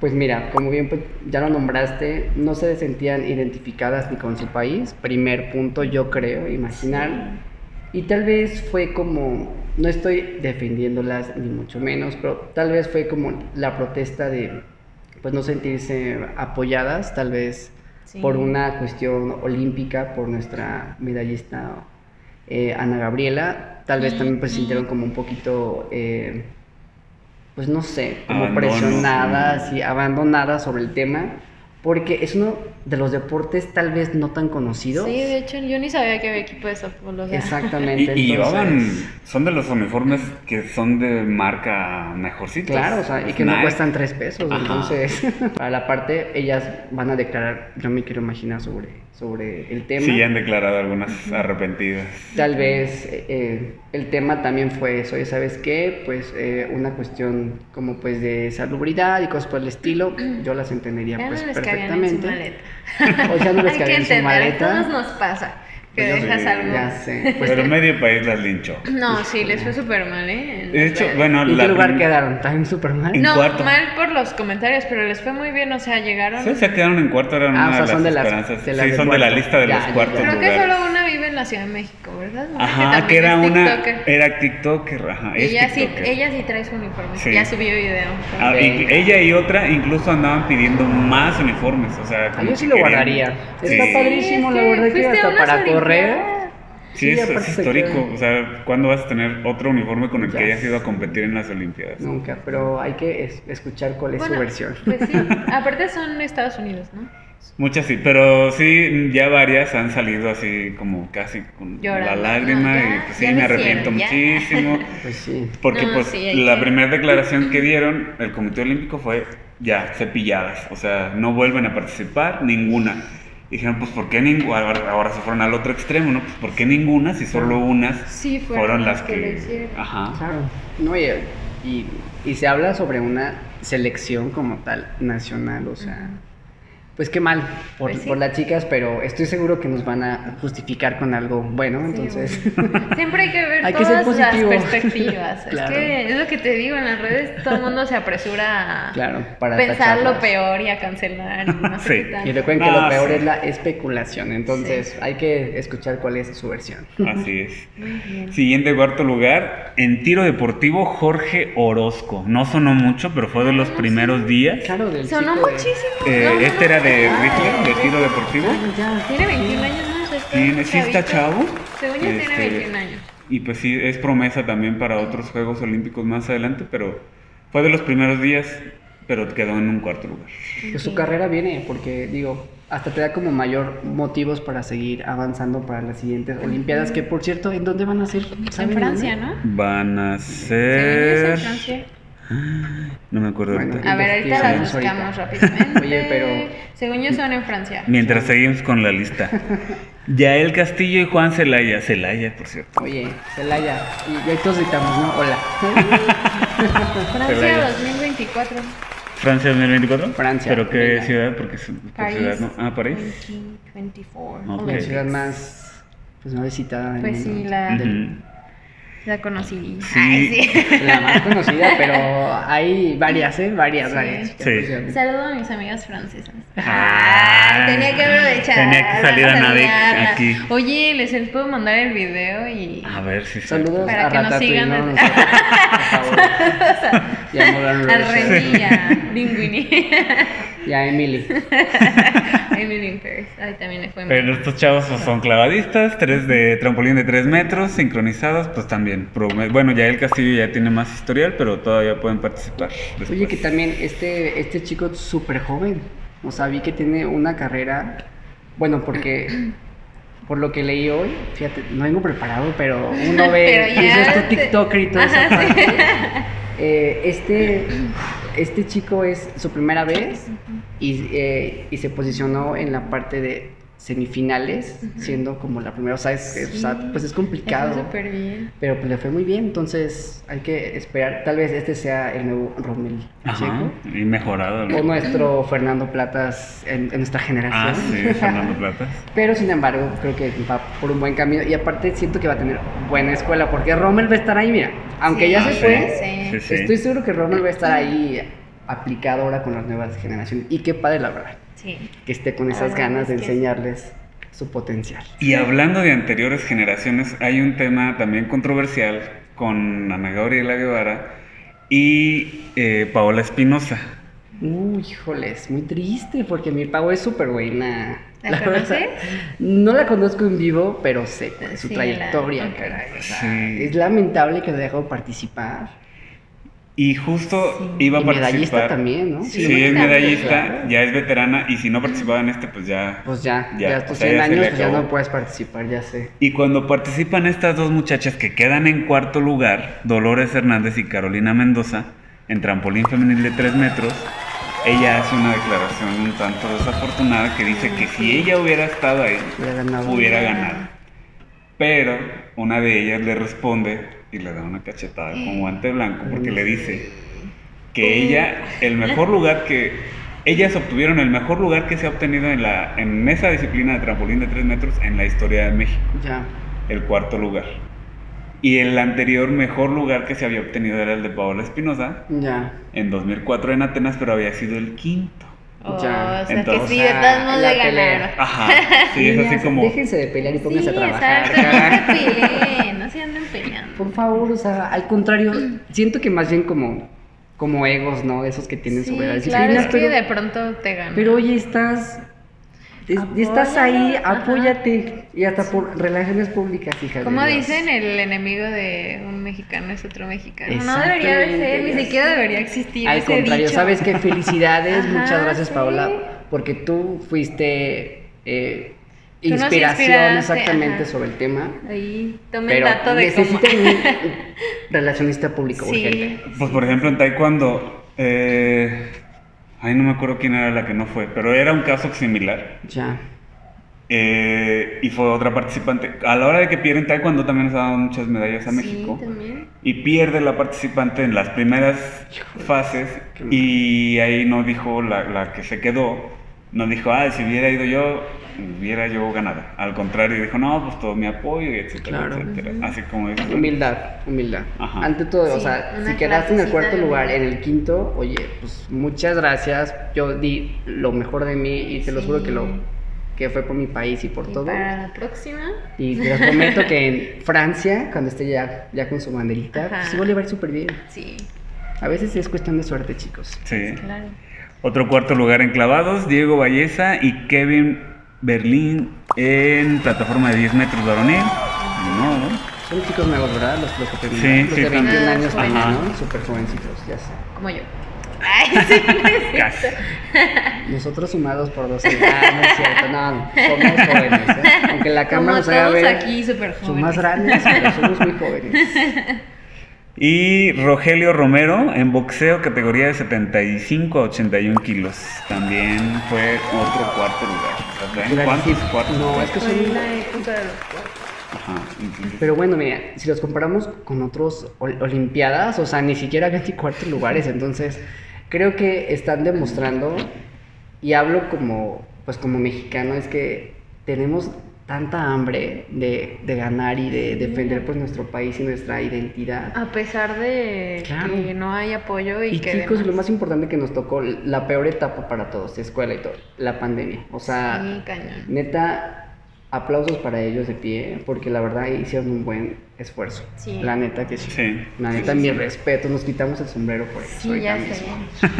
Pues mira, como bien pues, ya lo nombraste, no se sentían identificadas ni con su país. Primer punto, yo creo, imaginar. Y tal vez fue como, no estoy defendiéndolas ni mucho menos, pero tal vez fue como la protesta de pues no sentirse apoyadas, tal vez Sí. por una cuestión olímpica, por nuestra medallista eh, Ana Gabriela. Tal vez también pues se sintieron como un poquito, eh, pues no sé, como Abandono, presionadas y abandonadas sobre el tema, porque es uno de los deportes tal vez no tan conocidos. Sí, de hecho, yo ni sabía que había equipo de softball. O sea. Exactamente. Y, llevaban, son de los uniformes que son de marca mejorcitos. Claro, o sea, y que no cuestan tres pesos. Ajá. Entonces, para la parte, ellas van a declarar, yo me quiero imaginar sobre, sobre el tema. Sí, ya han declarado algunas arrepentidas. Tal vez eh, el tema también fue eso, ya sabes qué, pues eh, una cuestión como pues de salubridad y cosas por el estilo, yo las entendería Ya pues no les cabían en su perfectamente. maleta. O ya no les Hay que cabían en su entender, a maleta. todos nos pasa. Que Pues dejas algo. Ya sé. Pues, Pero medio país las linchó. No, sí, les fue súper mal, ¿eh? En De las hecho, bueno, ¿En la qué lugar quedaron? ¿También súper mal? No, cuarto. mal por los comentarios, pero les fue muy bien, o sea, llegaron. Sí, se quedaron en cuarto, eran Ah, o una sea, de son las de las- esperanzas. de las sí, de son de la cuarto. lista de Ya, los cuartos. Creo que lugares. solo una en la Ciudad de México, ¿verdad? Una Ajá, que era es una. tiktoker. Era TikToker, ajá. es Ella sí, ella sí trae su uniforme. Sí. Ya subió video. Ah, y- ella y otra incluso andaban pidiendo más uniformes, o sea, Ah, como yo sí que lo querían- guardaría. Sí. Está padrísimo, la verdad que hasta para correr. Sí, Sí, es, histórico, o sea, ¿cuándo vas a tener otro uniforme con el Ya que hayas ido a competir en las Olimpiadas? Nunca, pero hay que es- escuchar cuál es Bueno, su versión. Pues sí, aparte son Estados Unidos, ¿no? Muchas sí, pero sí, ya varias han salido así como casi con Llorando, la lágrima no, ya, y pues sí, me arrepiento hicieron, muchísimo. Pues sí. Porque No, pues sí, la que- primera declaración que dieron el Comité Olímpico fue ya, cepilladas, o sea, no vuelven a participar ninguna. Dijeron, pues ¿por qué ninguna? Ahora, se fueron al otro extremo, ¿no? Pues ¿por qué ninguna si solo unas Sí, fueron fueron las que. Ajá. Claro. No, y, y, y se habla sobre una selección como tal, nacional, o sea. Pues qué mal por, Pues sí. por las chicas, pero estoy seguro que nos van a justificar con algo bueno, entonces. Bueno. Siempre hay que ver Hay que todas las perspectivas. Claro. Es que es lo que te digo, en las redes todo el mundo se apresura a Claro, para pensar lo peor y a cancelar y no sé Sí. qué tanto. Y recuerden que lo peor sí. es la especulación, entonces hay que escuchar cuál es su versión. Así es. Muy bien. Siguiente cuarto lugar, en tiro deportivo, Jorge Orozco. No sonó mucho, pero fue de los primeros días. Claro, del Sonó muchísimo. Eh, No, no, este no. era de rifle, de tiro deportivo. Ah. Tiene 21 años, ¿no? O sea, Tiene, sí está chavo. Según yo tiene Este, 21 años. Y pues sí, es promesa también para otros Juegos Olímpicos más adelante, pero fue de los primeros días, pero quedó en un cuarto lugar. Su carrera viene, porque digo, hasta te da como mayor motivos para seguir avanzando para las siguientes Olimpiadas, que por cierto, ¿en dónde van a ser? En ¿Saben Francia? ¿no? Van a ser... en Francia. No me acuerdo Bueno, ahorita. A ver, ahorita las buscamos ahorita. rápidamente. Oye, pero- Según yo son en Francia. Mientras seguimos con la lista. Yael Castillo y Juan Celaya. Celaya, por cierto. Oye, Celaya, y, y ahí todos gritamos, ¿no? Hola. Francia Celaya. 2024. Francia 2024. Francia, ¿Pero qué venga. ciudad? Porque es por París. ciudad, ¿no? Ah, París. 2024. Ok. La ciudad más, pues más visitada Pues sí, la- Del-. La conocí. Sí. Ay, sí. La más conocida, pero hay varias, ¿eh? Varias, Sí. varias. Sí. Saludo a mis amigas francesas. Ah, tenía que aprovechar. tenía que salir a saludarlas. aquí. Oye, les puedo mandar el video y. A ver si Saludos Para a que nos sigan ¿no? desde- Por favor. Y a Moulin A Rouge. Remy y a Linguini. Y a Emily. Emily in Paris. Ay, también le fue mal. Pero estos chavos pues, son clavadistas, tres de trampolín de 3 metros, sincronizados, pues también. Bueno, ya el Castillo ya tiene más historial, pero todavía pueden participar. después. Oye, que también este, este chico es súper joven. O sea, vi que tiene una carrera. Bueno, porque por lo que leí hoy, fíjate, no vengo preparado, pero uno ve, Pero ya tu te- TikToker y toda esa Ajá, sí. parte. Eh, este, este chico es su primera vez y, eh, y se posicionó en la parte de semifinales, siendo como la primera. O sea, es, o sea, pues es complicado. fue súper bien. Pero pues le fue muy bien, entonces hay que esperar. Tal vez este sea el nuevo Rommel Ajá, Pacheco. y mejorado. ¿no? O nuestro Fernando Platas en, en nuestra generación. Ah, sí, Fernando Plata. Pero sin embargo, creo que va por un buen camino. Y aparte siento que va a tener buena escuela, porque Rommel va a estar ahí, mira. Aunque Sí, ya Ah, se sí. fue, Sí. Sí, sí. estoy seguro que Rommel va a estar ahí aplicado ahora con las nuevas generaciones. Y qué padre, la verdad, Sí. que esté con La esas verdad ganas es de enseñarles su potencial. Y hablando de anteriores generaciones, hay un tema también controversial con Ana Gabriela Guevara y eh, Paola Espinosa. Uy, híjoles, muy triste porque mi pavo es súper buena. ¿La verdad. conoces? No la conozco en vivo, pero sé cuál es su Sí, trayectoria, la- caray. o sea, Sí. Es lamentable que haya dejado participar. Y justo iba a Y medallista participar. también, ¿no? Sí, Sí, es medallista, claro. ya es veterana y si no participaba en este, pues ya. Pues ya, Ya, ya, tus sea, 100 ya se le años, pues ya no puedes participar, ya sé. Y cuando participan estas dos muchachas que quedan en cuarto lugar, Dolores Hernández y Carolina Mendoza, en trampolín femenil de 3 metros, ella hace una declaración un tanto desafortunada que dice que si ella hubiera estado ahí, Hubiera ganado. hubiera ganado. Pero una de ellas le responde y le da una cachetada con guante blanco porque le dice que ella, el mejor lugar que ellas obtuvieron el mejor lugar que se ha obtenido en, la, en esa disciplina de trampolín de 3 metros en la historia de México, Ya. el cuarto lugar. Y el anterior mejor lugar que se había obtenido era el de Paola Espinosa Ya. en 2004 en Atenas, pero había sido el quinto. Oh, Ya. O sea, Entonces, que sí, de todos modos le ganaron. Ajá, sí, es así como... Déjense de pelear y pónganse sí, a trabajar. exacto, no se peleen, no se anden peleando. Por favor, o sea, al contrario, siento que más bien como, como egos, ¿no? Esos que tienen Sí, sobre la claro, es que pero, de pronto te ganan. pero oye, estás. Es- Estás ahí, ajá. apóyate. Y hasta por relaciones públicas, hija. de Como dicen, el enemigo de un mexicano es otro mexicano. No debería Exactamente, ser, ni siquiera debería existir Al ese contrario, dicho. ¿sabes qué? Felicidades, Ajá, muchas gracias, sí. Paola, porque tú fuiste eh, Tú inspiración exactamente ajá. sobre el tema. Ahí, tomen Pero dato de cómo. necesitan un relacionista público Sí. urgente. Pues por ejemplo en Taekwondo, eh, ay no me acuerdo quién era la que no fue, pero era un caso similar. Ya. eh, y fue otra participante. A la hora de que pierden Taekwondo también nos ha dado muchas medallas a México. Sí, también. Y pierde la participante en las primeras fases y ahí no dijo la, la que se quedó, no dijo, ah, si hubiera ido yo, hubiera yo ganado. Al contrario, dijo, no, pues todo mi apoyo, y etcétera, Claro. etcétera. Así como dices. Humildad, humildad. Ajá. Ante todo, o sea, si quedaste en el cuarto lugar, en el quinto, oye, pues muchas gracias. Yo di lo mejor de mí y te lo juro que lo que fue por mi país y por Y todo. para la próxima. Y te prometo que en Francia, cuando esté ya, ya con su banderita, Ajá. pues igual le va a ir súper bien. Sí, A veces es cuestión de suerte, chicos. Sí. claro. Otro cuarto lugar en clavados, Diego Valleza y Kevin Berlín en plataforma de 10 metros varonil. No, ¿no? Son chicos nuevos, ¿verdad? Los, los que Sí, terminaron, los sí, de 21 también. años también. ¿no? Súper jovencitos, ya sé. Como yo. Ay, sí. Casi. Nosotros sumados por dos años. Ah, no es cierto, no, no, somos jóvenes, ¿eh? Aunque la Como cámara nos haga ver, aquí súper jóvenes. son más grandes, pero somos muy jóvenes. Y Rogelio Romero en boxeo, categoría de 75 a 81 kilos. También fue otro cuarto lugar. O sea, ¿ven Iba a ¿Cuántos cuartos? No, es que Fue son... la época de los cuartos. Ajá, Pero bueno, mira, si los comparamos con otros ol- olimpiadas, o sea, ni siquiera había ni cuartos lugares, entonces creo que están demostrando, y hablo como, pues como mexicano, es que tenemos tanta hambre de, de ganar y de defender pues nuestro país y nuestra identidad. A pesar de Claro. que no hay apoyo y, Y que chicos, lo más importante que nos tocó, la peor etapa para todos, escuela y todo, la pandemia. O sea, Sí, cañón. neta, aplausos para ellos de pie, porque la verdad hicieron un buen esfuerzo. Sí. La neta que sí. Sí. La neta, sí, mi sí. respeto, nos quitamos el sombrero por eso. Sí, ya sé.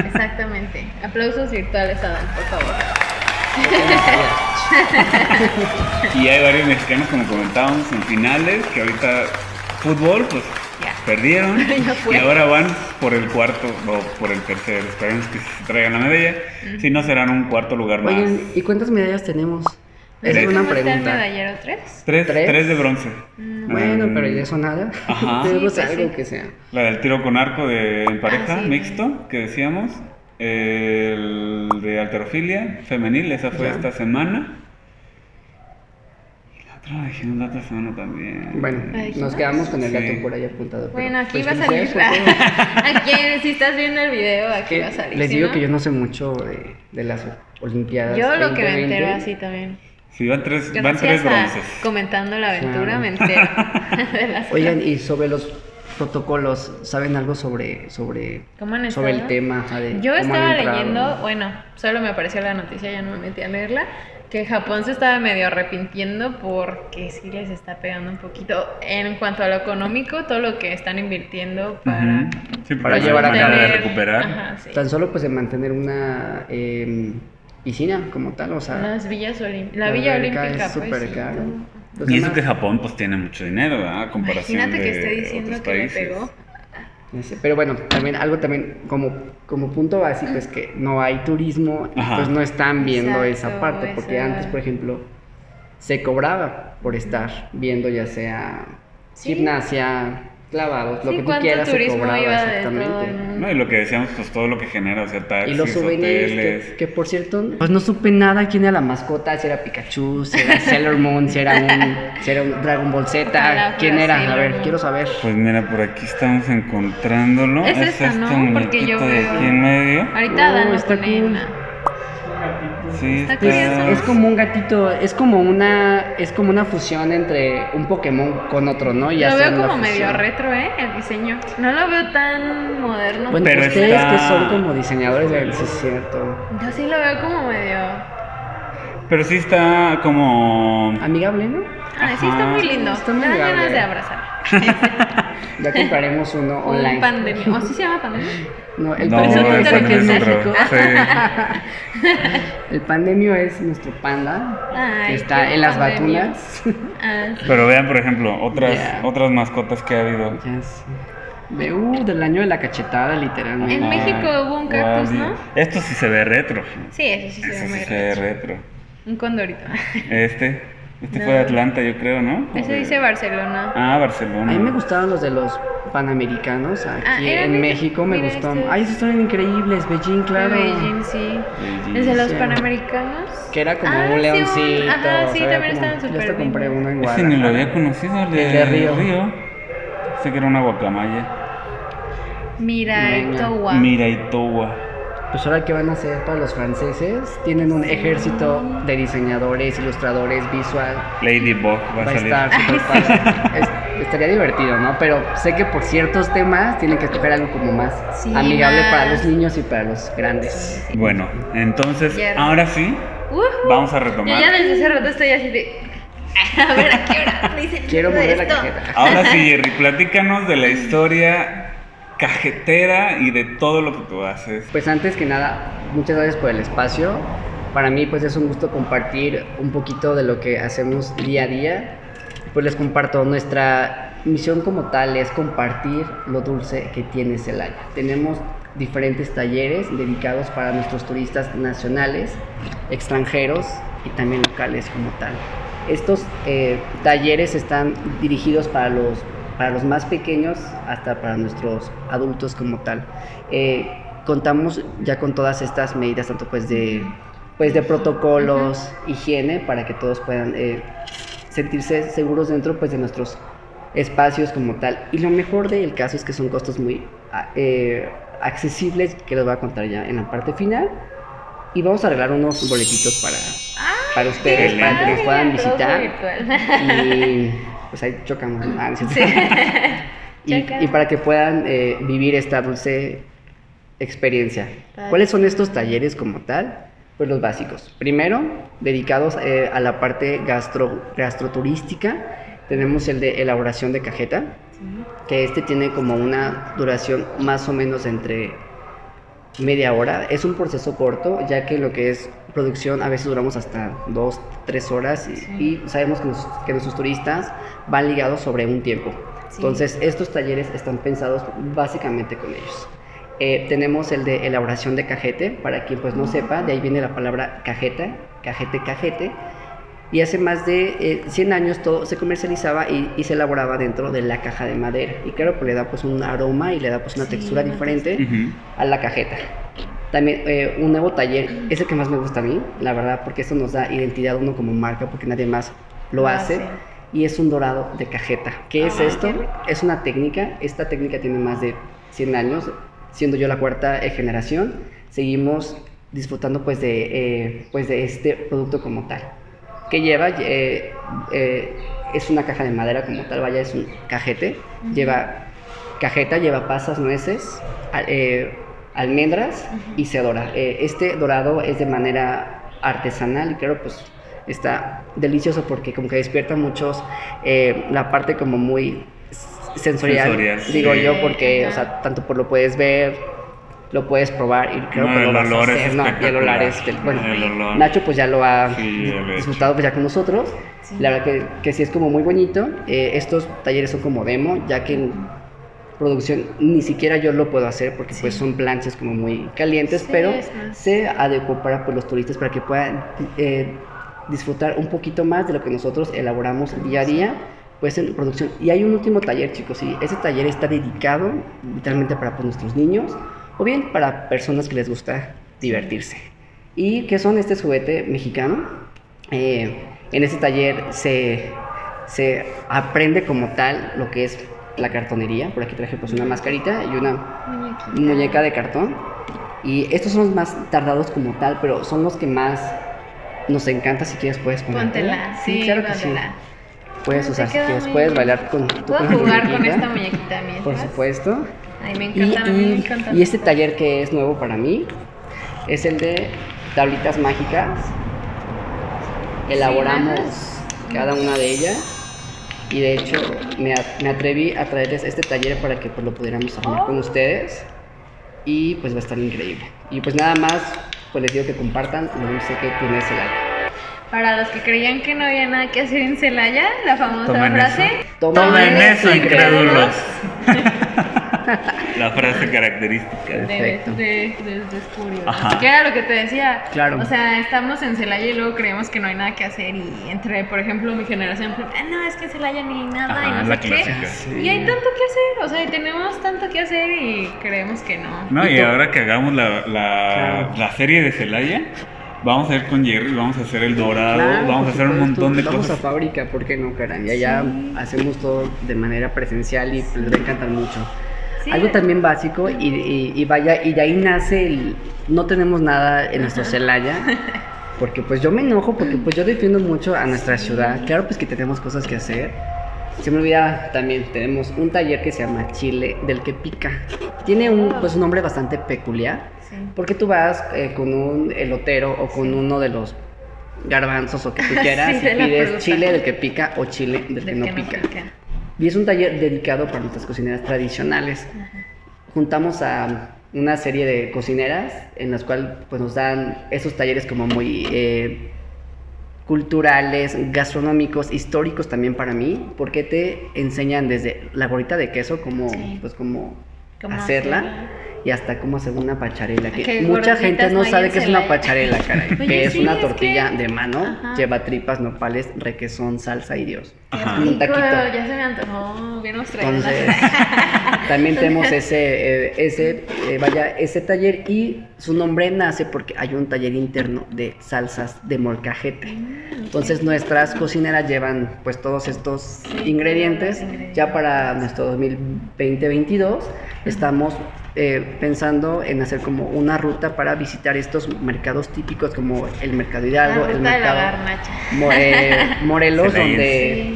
Exactamente. Aplausos virtuales, Adán, por favor. Y hay varios mexicanos, como comentábamos, en finales, que ahorita fútbol, pues Ya. perdieron. Ya fue. y ahora van por el cuarto o por el tercero. Esperemos que se traigan la medalla. Si no, serán un cuarto lugar más. Oigan, ¿y cuántas medallas tenemos? Esa es Tres. una ¿Cómo está el pregunta. medallero 3? Tres, ¿Tres? tres de bronce. Bueno, Mm, pero ¿y eso nada? Ajá. Sí, pues algo sí. que sea. La del tiro con arco de en pareja, Ah, sí. mixto, que decíamos. El de alterofilia femenil, esa fue Ya. esta semana. Y la otra la dijimos la otra semana también. Bueno, nos quedamos con el dato Sí. por ahí apuntado. Bueno, aquí pues, va a salir. Aquí, si estás viendo el video, aquí Que va a salir. les digo no, que yo no sé mucho de, de las Olimpiadas. Yo lo que me 2020. entero así también. Sí, van tres, van tres bronces. comentando la aventura Claro. me entero de las Oigan, y sobre los protocolos, ¿saben algo sobre sobre ¿Cómo han sobre el tema? de Yo estaba entrado? leyendo, bueno, solo me apareció la noticia, ya no me metí a leerla, que Japón se estaba medio arrepintiendo porque sí les está pegando un poquito en cuanto a lo económico, todo lo que están invirtiendo para. Sí, Para llevar a cabo. de recuperar. Ajá, sí. Tan solo pues de mantener una eh, piscina como tal, o sea, Las villas olim- la, la Villa Olímpica, es pues, súper. Los Y eso que Japón pues tiene mucho dinero, ¿verdad? A comparación Imagínate que de esté diciendo otros que países. pegó. Ya sé, Pero bueno, también algo también como, como punto básico es que no hay turismo y Ajá. pues no están viendo Exacto, esa parte, porque esa- antes, por ejemplo, se cobraba por estar viendo ya sea Sí. gimnasia, clavados, lo Sí, que tú ¿cuánto quieras, se cobraba todo exactamente. No, y lo que decíamos, pues todo lo que genera, o sea, Y taxis, los souvenirs, hoteles. que, que por cierto, pues no supe nada quién era la mascota, si era Pikachu, si era Sailor Moon, si era un, si era un Dragon Ball Z, quién era, a ver, Moon. quiero saber. Pues mira, por aquí estamos encontrándolo. Es esta, este ¿no? Porque yo veo- aquí en medio. Ahorita Oh, Dan está pone cool. Sí, Está está- curioso. Es como un gatito, es como una es como una fusión entre un Pokémon con otro, ¿no? Y Lo veo la como medio fusión. retro, ¿eh? El diseño. No lo veo tan moderno. Bueno, Pero ustedes está- que son como diseñadores, de- sí es cierto. Yo sí lo veo como medio. Pero sí está como... Amigable, ¿no? Ay, sí, está muy lindo. Está Me dan ganas de abrazar. Ya compraremos uno online. Un pandemia. ¿O sí se llama pandemia? No, el No, pandemio es otro. Sí. El pandemio es nuestro panda. Ay, que está en las pandemia. vacunas. Ah, sí. Pero vean, por ejemplo, otras, otras mascotas que ha habido. De, uh, del año de la cachetada, literalmente. En México hubo un cactus. ¿no? Esto sí se ve retro. Sí, eso sí se Eso ve sí se ve retro. retro. Un condorito. Este, este No. fue de Atlanta, yo creo, ¿no? Ese dice Barcelona. Ah, Barcelona. A mí me gustaban los de los panamericanos aquí Ah, en de- México, me gustó. estos. Ay, esos son increíbles, Beijing, claro. De Beijing, sí. Beijing. ¿Es de los Sí. panamericanos? Que era como Ah, un sí, leoncito. Ajá, sí, también como- estaban Yo súper hasta bien. compré uno en Ese ni lo había Guadalajara. conocido, el de, El de Río. Río. Sé que era una guacamaya. Mira, Venga. Pues ahora qué van a hacer para los franceses? Tienen un ejército de diseñadores, ilustradores, visual. Ladybug va, Va a salir. estar súper padre. Es- estaría divertido, ¿no? Pero sé que por ciertos temas tienen que escoger algo como más Sí, amigable más. para los niños y para los grandes. Bueno, entonces, Ya. ahora sí, Ujú. vamos a Yo retomar. ya desde hace rato estoy así de. A ver, ¿a qué hora me dicen Quiero mover la esto? cajeta. Ahora sí, Jerry, platícanos de la historia cajetera y de todo lo que tú haces. Pues antes que nada, muchas gracias por el espacio. Para mí pues es un gusto compartir un poquito de lo que hacemos día a día. Pues les comparto, nuestra misión como tal es compartir lo dulce que tiene Celaya. Tenemos diferentes talleres dedicados para nuestros turistas nacionales, extranjeros y también locales como tal. Estos eh, talleres están dirigidos para los, para los más pequeños hasta para nuestros adultos como tal. Eh, contamos ya con todas estas medidas, tanto pues de, pues de protocolos, higiene, para que todos puedan eh, sentirse seguros dentro pues de nuestros espacios como tal. Y lo mejor del caso es que son costos muy ah, eh, accesibles, que les voy a contar ya en la parte final. Y vamos a arreglar unos boletitos para, para ustedes, para que nos puedan visitar. Y pues ahí chocamos. Ah, no. Sí. y, y para que puedan eh, vivir esta dulce experiencia. Padre. ¿Cuáles son estos talleres como tal? Pues los básicos. Primero, dedicados eh, a la parte gastro, gastroturística, tenemos el de elaboración de cajeta, que este tiene como una duración más o menos entre media hora. Es un proceso corto, ya que lo que es producción a veces duramos hasta dos, tres horas y, y sabemos que, nos- que nuestros turistas van ligados sobre un tiempo. Sí. Entonces, estos talleres están pensados básicamente con ellos. Eh, tenemos el de elaboración de cajete, para quien pues no sepa, de ahí viene la palabra cajeta, cajete, cajete. Y hace más de eh, 100 años todo se comercializaba y, y se elaboraba dentro de la caja de madera. Y claro, pues le da pues un aroma y le da pues una Sí, textura una diferente a la cajeta. También eh, un nuevo taller, es el que más me gusta a mí, la verdad, porque esto nos da identidad a uno como marca, porque nadie más lo Lo hace. hace. Y es un dorado de cajeta. ¿Qué es Ah, esto? Es una técnica, esta técnica tiene más de 100 años, siendo yo la cuarta generación, seguimos disfrutando pues de, eh, pues de este producto como tal. que lleva? Eh, eh, es una caja de madera como tal, vaya, es un cajete, lleva cajeta, lleva pasas, nueces, al- almendras y se dora. Este dorado es de manera artesanal y claro, pues está delicioso porque como que despierta muchos eh, la parte como muy sensorial, Sensorial, digo sí. yo, porque, o sea, tanto por lo puedes ver, lo puedes probar y creo No, que lo vas a olor es hacer, ¿no? Y el olor es, del- bueno, El olor. Nacho pues ya lo ha Sí, disfrutado pues ya con nosotros. Sí. La verdad que, que sí es como muy bonito. Eh, estos talleres son como demo, ya que en producción ni siquiera yo lo puedo hacer porque pues son planchas como muy calientes, Sí, pero se adecuó para pues, los turistas para que puedan eh, disfrutar un poquito más de lo que nosotros elaboramos día a día pues en producción. Y hay un último taller, chicos, y ese taller está dedicado literalmente para pues, nuestros niños o bien para personas que les gusta divertirse. ¿Y qué son este juguete mexicano? Eh, en este taller se, se aprende como tal lo que es la cartonería. Por aquí traje pues una mascarita y una muñeca de cartón. Y estos son los más tardados como tal, pero son los que más nos encanta. Si quieres, puedes ponértela. Póntela, sí, claro que sí. póntela. Puedes usar si quieres, puedes bailar con tú Puedo con tu jugar con esta muñequita mientras. Por supuesto. Ay, me Y, encanta, mí me y- encanta. y este taller que es nuevo para mí es el de tablitas mágicas. Elaboramos cada una de ellas. Y de hecho me, a- me atreví a traerles este taller para que pues, lo pudiéramos armar Oh. con ustedes. Y pues va a estar increíble. Y pues nada más, pues les digo que compartan lo dulce que tiene Celaya. Para los que creían que no había nada que hacer en Celaya, la famosa Tomen frase. eso. Tomen eso, incrédulos. La frase característica. De, de, de- descubrir. Ajá. Que era lo que te decía. Claro. O sea, estamos en Celaya y luego creemos que no hay nada que hacer. Y entre, por ejemplo, mi generación, ah, no, es que en Celaya ni nada Ajá, y no la sé clásica. qué. Sí. Y hay tanto que hacer. O sea, y tenemos tanto que hacer y creemos que no. No, Y y ahora que hagamos la, la, Claro. la serie de Celaya, vamos a ir con Jerry, vamos a hacer el dorado, Claro, vamos a hacer un montón de Vamos cosas. a fábrica, ¿por qué no, caray? Y allá hacemos todo de manera presencial y les va a encantar mucho. Sí. Algo también básico y, y- y vaya, y de ahí nace el... No tenemos nada en nuestro Celaya. Porque pues yo me enojo porque pues yo defiendo mucho a nuestra ciudad. Claro pues que tenemos cosas que hacer. Se me olvida también, tenemos un taller que se llama Chile del que pica. Tiene un, pues, un nombre bastante peculiar. Sí. Porque tú vas eh, con un elotero o con uno de los garbanzos o que tú quieras Sí, y pides chile del que pica o chile del, que, no, que pica. Y es un taller dedicado para nuestras cocineras tradicionales. Juntamos a una serie de cocineras en las cuales pues, nos dan esos talleres como muy eh, culturales, gastronómicos, históricos también para mí, porque te enseñan desde la gorrita de queso, como, Sí. pues, como Cómo hacerla. Y hasta cómo hacer una pacharela. Que Que mucha gente no sabe qué es una pacharela, caray. Oye, que es sí, una es tortilla que- de mano, Ajá. lleva tripas, nopales, requesón, salsa y Dios. Ajá. Un taquito. ya se me antojó. Bien. Entonces, también tenemos ese, eh, ese, eh, vaya, ese taller y su nombre nace porque hay un taller interno de salsas de molcajete. Entonces nuestras cocineras llevan pues todos estos Sí, ingredientes. Ya para nuestro 2020-22 estamos eh, pensando en hacer como una ruta para visitar estos mercados típicos como el Mercado Hidalgo, el Mercado Morelos, donde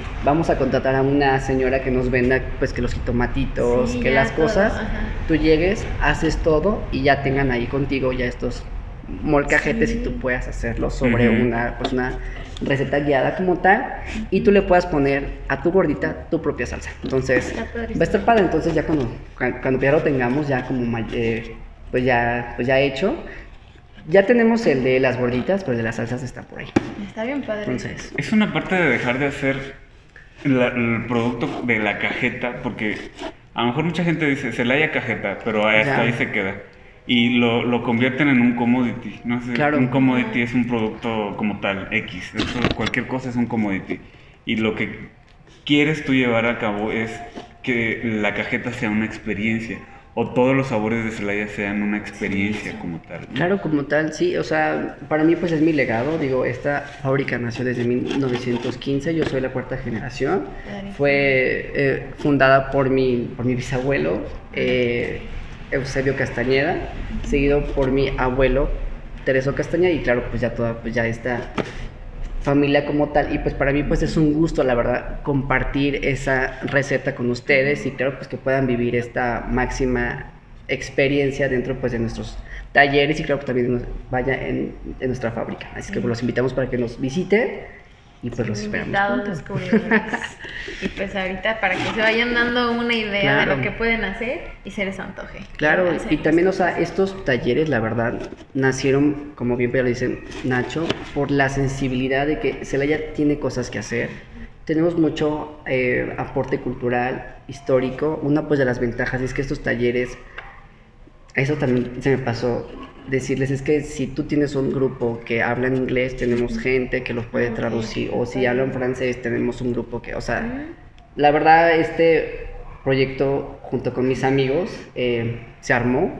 Sí. vamos a contratar a una señora que nos venda pues que los jitomatitos, Sí, que las todo, cosas, ajá. tú llegues, haces todo y ya tengan ahí contigo ya estos molcajetes Sí. y tú puedas hacerlo sobre Ujú. una pues una receta guiada como tal y tú le puedas poner a tu gordita tu propia salsa. Entonces, va a estar padre, entonces ya cuando cu- cuando ya lo tengamos ya como eh, pues ya pues ya hecho ya tenemos el de las gorditas, pero el de las salsas está por ahí. Está bien padre. Entonces, Es una parte de dejar de hacer la- el producto de la cajeta, porque a lo mejor mucha gente dice Celaya cajeta, pero hasta Ya. ahí se queda. Y lo, lo convierten en un commodity. No sé, Claro. un commodity es un producto como tal, X. Eso, cualquier cosa es un commodity. Y lo que quieres tú llevar a cabo es que la cajeta sea una experiencia. O todos los sabores de Celaya sean una experiencia como tal. ¿no? Claro, como tal, sí, o sea, para mí pues es mi legado, digo, esta fábrica nació desde 1915, yo soy la cuarta generación, fue eh, fundada por mi, por mi bisabuelo, eh, Eusebio Castañeda, seguido por mi abuelo, Tereso Castañeda, y claro, pues ya toda, pues ya esta familia como tal, y pues para mí pues es un gusto, la verdad, compartir esa receta con ustedes, y claro, pues que puedan vivir esta máxima experiencia dentro pues de nuestros talleres y claro que también nos vaya en, nuestra fábrica. Así que pues, los invitamos para que nos visiten y pues los esperamos. Invitados descubridores. y pues ahorita para que se vayan dando una idea de Claro. lo que pueden hacer y se les antoje. Claro, y también, o sea, estos talleres, la verdad, nacieron, como bien lo dicen Nacho, por la sensibilidad de que Celaya tiene cosas que hacer. Tenemos mucho eh, aporte cultural, histórico. Una pues de las ventajas es que estos talleres, eso también se me pasó decirles, es que si tú tienes un grupo que habla en inglés, tenemos gente que los puede traducir, o si hablan francés, tenemos un grupo que, o sea, la verdad, este proyecto junto con mis amigos eh, se armó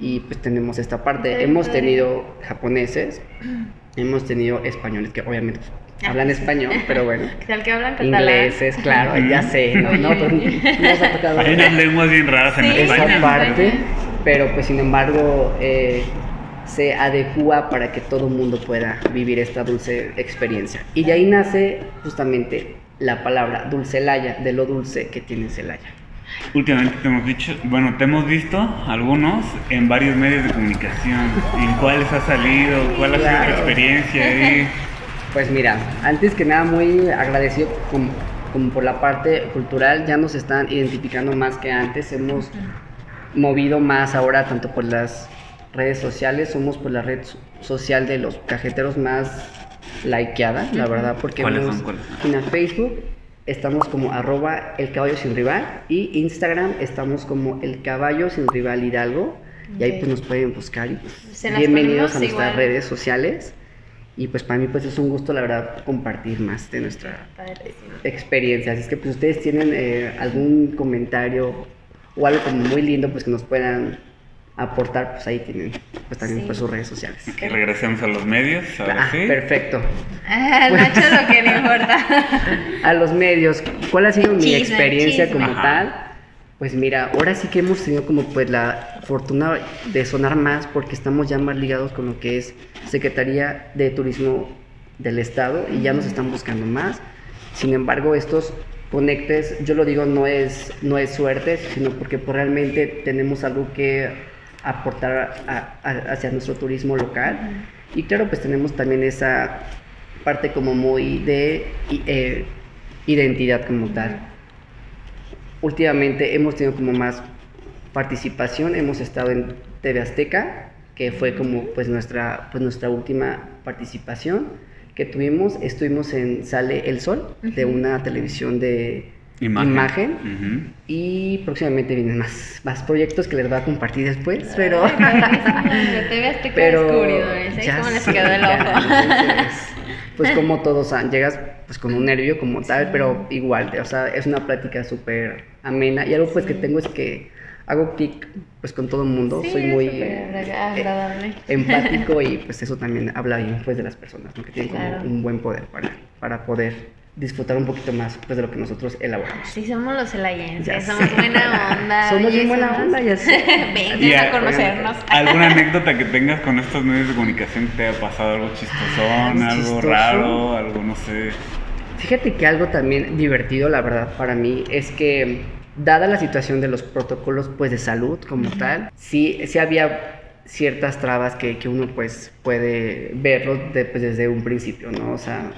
y pues tenemos esta parte. Hemos tenido japoneses, hemos tenido españoles que obviamente Ah. hablan español, pero bueno. ¿Qué tal que hablan catalán? Ingleses, claro, ya sé, no, no, pues, oye. nos ha tocado Hay unas lenguas bien raras en Sí, España. esa parte. Pero pues sin embargo eh, se adecua para que todo el mundo pueda vivir esta dulce experiencia. Y de ahí nace justamente la palabra dulcelaya, de lo dulce que tiene Celaya. Últimamente te hemos dicho, bueno, te hemos visto algunos en varios medios de comunicación. ¿En cuáles ha salido? ¿Cuál ha sido tu Claro. experiencia ahí? Pues mira, antes que nada muy agradecido como, como por la parte cultural, ya nos están identificando más que antes, hemos movido más ahora tanto por las redes sociales, somos por la red so- social de los cajeteros más likeada, la verdad, porque ¿Cuáles hemos- son? ¿Cuáles son? en Facebook estamos como arroba el caballo sin rival y Instagram estamos como el caballo sin rival Hidalgo y ahí pues nos pueden buscar y pues, bienvenidos a nuestras igual. redes sociales y pues para mí pues es un gusto la verdad compartir más de nuestra Padrísimo. experiencia así es que pues ustedes tienen eh, algún comentario o algo como muy lindo pues que nos puedan aportar pues ahí tienen pues también Sí. pues sus redes sociales Que regresemos a los medios, ahora Ah, sí. perfecto Ah, Nacho lo que le importa. a los medios, ¿cuál ha sido mi Chisme, experiencia chisme. como Ajá. tal? Pues mira, ahora sí que hemos tenido como pues la fortuna de sonar más porque estamos ya más ligados con lo que es Secretaría de Turismo del Estado y ya nos están buscando más. Sin embargo, estos conectes, yo lo digo, no es, no es suerte, sino porque pues, realmente tenemos algo que aportar a- a- hacia nuestro turismo local. Y claro, pues tenemos también esa parte como muy de eh, identidad como tal. Últimamente hemos tenido como más participación, hemos estado en TV Azteca, que fue como pues nuestra, pues nuestra última participación que tuvimos. Estuvimos en Sale el Sol, de una televisión de Imagen. imagen. Y próximamente vienen más, más proyectos que les voy a compartir después, pero... Azteca pero ¿eh? ya ¿Cómo les quedó el ojo? pues como todos ah, llegas pues con un nervio como tal Sí. pero igual o sea es una plática súper amena y algo pues que tengo es que hago clic pues con todo el mundo Sí, soy muy eh, agradable. empático y pues eso también habla bien pues de las personas ¿no? que tienen como Claro. un buen poder para, para poder disfrutar un poquito más pues de lo que nosotros elaboramos Sí, somos los celayenses, sé. somos buena onda. Somos bien buena somos- onda, ya sé. Vengan Y a a- conocernos. ¿Alguna anécdota que tengas con estos medios de comunicación que te haya pasado algo chistosón, algo chistoso. raro, algo no sé? Fíjate que algo también divertido, la verdad, para mí es que, dada la situación de los protocolos pues de salud como tal, sí, sí había ciertas trabas que, que uno pues puede verlo de- pues, desde un principio, ¿no? O sea,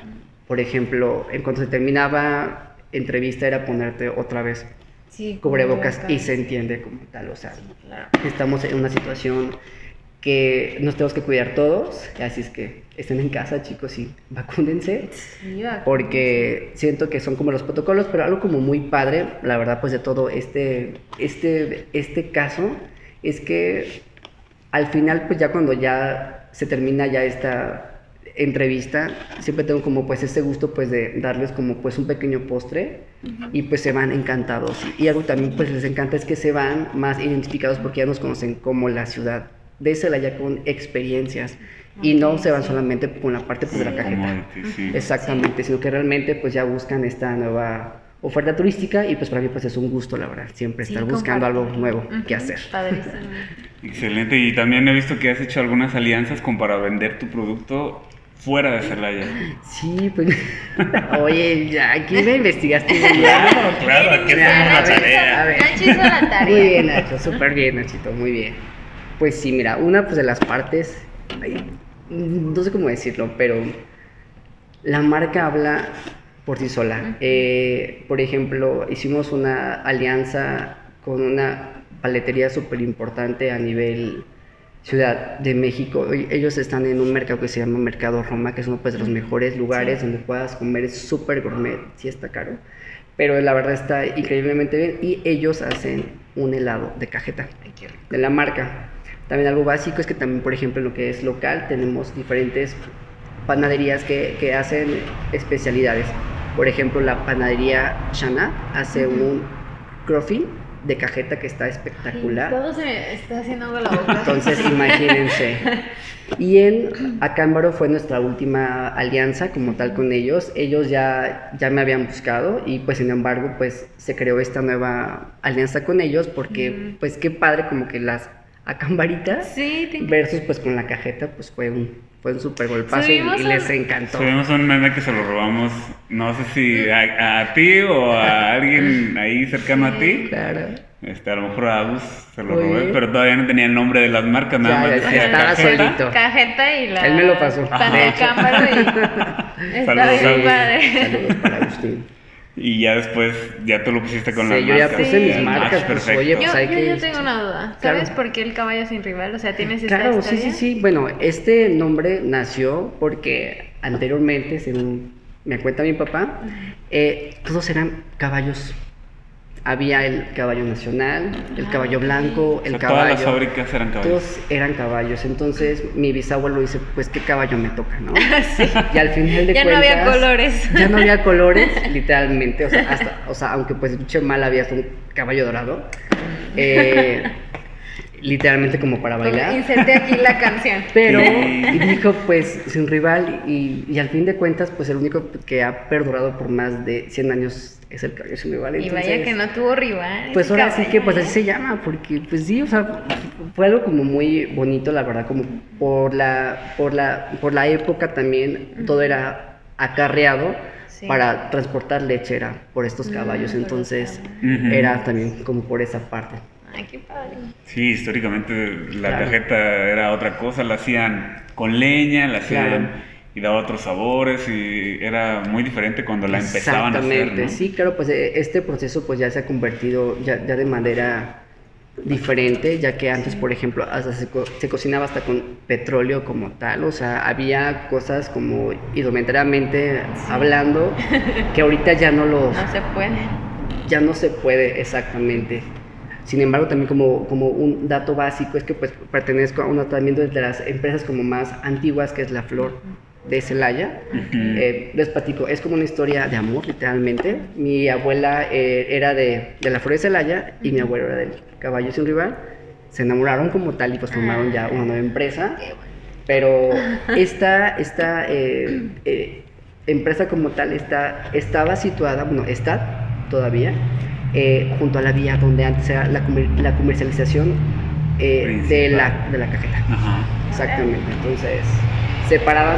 por ejemplo, en cuanto se terminaba entrevista era ponerte otra vez Sí, cubrebocas y cubrebocas. se entiende como tal, o sea, Claro. estamos en una situación que nos tenemos que cuidar todos, así es que estén en casa chicos y vacúnense Sí, porque siento que son como los protocolos, pero algo como muy padre, la verdad, pues de todo este, este, este caso, es que al final, pues ya cuando ya se termina ya esta entrevista, siempre tengo como pues ese gusto pues de darles como pues un pequeño postre y pues se van encantados. Y algo también pues les encanta es que se van más identificados porque ya nos conocen como la ciudad de Celaya con experiencias y no se van sí. solamente con la parte pues, de la cajeta. Sí. Exactamente, sino que realmente pues ya buscan esta nueva oferta turística y pues para mí pues es un gusto la verdad, siempre Sí, estar buscando algo nuevo que Ujú, hacer. Padrísimo. Excelente. Y también he visto que has hecho algunas alianzas como para vender tu producto fuera de Celaya. Sí, pues oye, ya aquí me investigaste muy bien. Claro, claro, aquí la tarea. Nacho hizo la tarea. Muy bien, Nacho, súper bien, Nachito, muy bien. Pues sí, mira, una pues de las partes, no sé cómo decirlo, pero la marca habla por sí sola. Eh, por ejemplo, hicimos una alianza con una paletería súper importante a nivel Ciudad de México. Ellos están en un mercado que se llama Mercado Roma, que es uno pues, de los mejores lugares Sí. donde puedas comer, es súper gourmet, sí está caro, pero la verdad está increíblemente bien y ellos hacen un helado de cajeta Ay, de la marca. También algo básico es que también, por ejemplo, en lo que es local, tenemos diferentes panaderías que, que hacen especialidades. Por ejemplo, la panadería Shana hace un croffin de cajeta que está espectacular. todo se me está haciendo agua la boca. Entonces, imagínense. Y en Acámbaro fue nuestra última alianza como tal con ellos. Ellos ya, ya me habían buscado y pues sin embargo pues se creó esta nueva alianza con ellos porque Mm. pues qué padre como que las a Cambarita Sí, te versus pues con la cajeta, pues fue un, fue un super golpazo y, y un- les encantó. Subimos un meme que se lo robamos, no sé si a, a ti o a alguien ahí cercano a ti. Claro. Este, a lo mejor a Agus se lo Muy robé, bien. pero todavía no tenía el nombre de las marcas, nada Ya, más decía estaba cajeta. solito. Cajeta y la. Él me lo pasó, de Pantalla hecho. cámara y. Está Saludos. Saludos para Agustín. Y ya después, ya tú lo pusiste con Sí, las yo ya marcas. puse mis marcas, pues perfecto. oye, Yo, pues hay yo, que... yo tengo una duda. Claro. ¿Sabes por qué el caballo sin rival? O sea, ¿tienes esta Claro, sí, sí, sí. Bueno, este nombre nació porque anteriormente, según me cuenta mi papá, eh, todos eran caballos. Había el caballo nacional, el caballo blanco, O el sea, caballo. todas las fábricas eran caballos. Todos eran caballos. Entonces mi bisabuelo dice, pues qué caballo me toca, ¿no? Sí. Y al final de Ya no cuentas. había colores. Ya no había colores, literalmente. O sea, hasta, o sea aunque pues mal, había hasta un caballo dorado. Eh, literalmente como para bailar. Inserté aquí la canción. Pero dijo, pues, sin rival, y, y al fin de cuentas, pues el único que ha perdurado por más de 100 años es el caballo sin rival. Y vaya que no tuvo rival. Pues ahora sí que, pues así ¿eh? se llama, porque, pues sí, o sea, fue algo como muy bonito, la verdad, como por la, por la, por la época también, todo era acarreado Sí. para transportar leche, era por estos Mm, caballos, entonces era también como por esa parte. Ay, qué padre. Sí, históricamente la Claro. cajeta era otra cosa, la hacían con leña, la hacían Claro. y daba otros sabores y era muy diferente cuando la empezaban a hacer, Exactamente, ¿no? sí, claro, pues eh, este proceso pues ya se ha convertido ya, ya de manera diferente, ya que antes, por ejemplo, hasta se, co- se cocinaba hasta con petróleo como tal, o sea, había cosas como idomentaramente hablando que ahorita ya no los, No se puede. ya no se puede exactamente. Sin embargo, también como, como un dato básico es que pues pertenezco a una también de las empresas como más antiguas que es la Flor de Celaya. Eh, les platico, es como una historia de amor, literalmente. Mi abuela eh, era de, de la Flor de Celaya y mi abuelo era del Caballo Sin Rival. Se enamoraron como tal y pues formaron ya una nueva empresa. Pero esta, esta eh, eh, empresa como tal está, estaba situada, bueno, está todavía, eh, junto a la vía donde antes era la, comer- la comercialización eh, de, la, de la cajeta. Ajá. Exactamente. Entonces, se paraban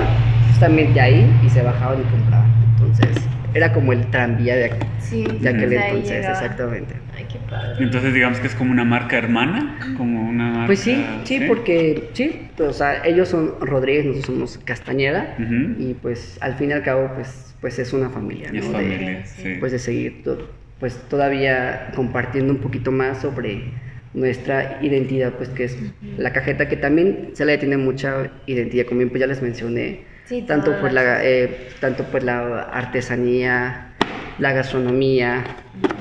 justamente ahí y se bajaban y compraban. Entonces, era como el tranvía de, aqu- Sí. de aquel entonces, llegaba. exactamente. Ay, qué padre. Entonces digamos que es como una marca hermana, como una marca... Pues sí, sí, porque sí, pues, o sea, ellos son Rodríguez, nosotros somos Castañeda Ujú. y pues al fin y al cabo pues, pues es una familia, ¿no? Es familia, sí. pues de seguir pues todavía compartiendo un poquito más sobre nuestra identidad, pues que es la cajeta que también se le tiene mucha identidad, como bien pues ya les mencioné, Sí, tanto por las- la eh, tanto por la artesanía, la gastronomía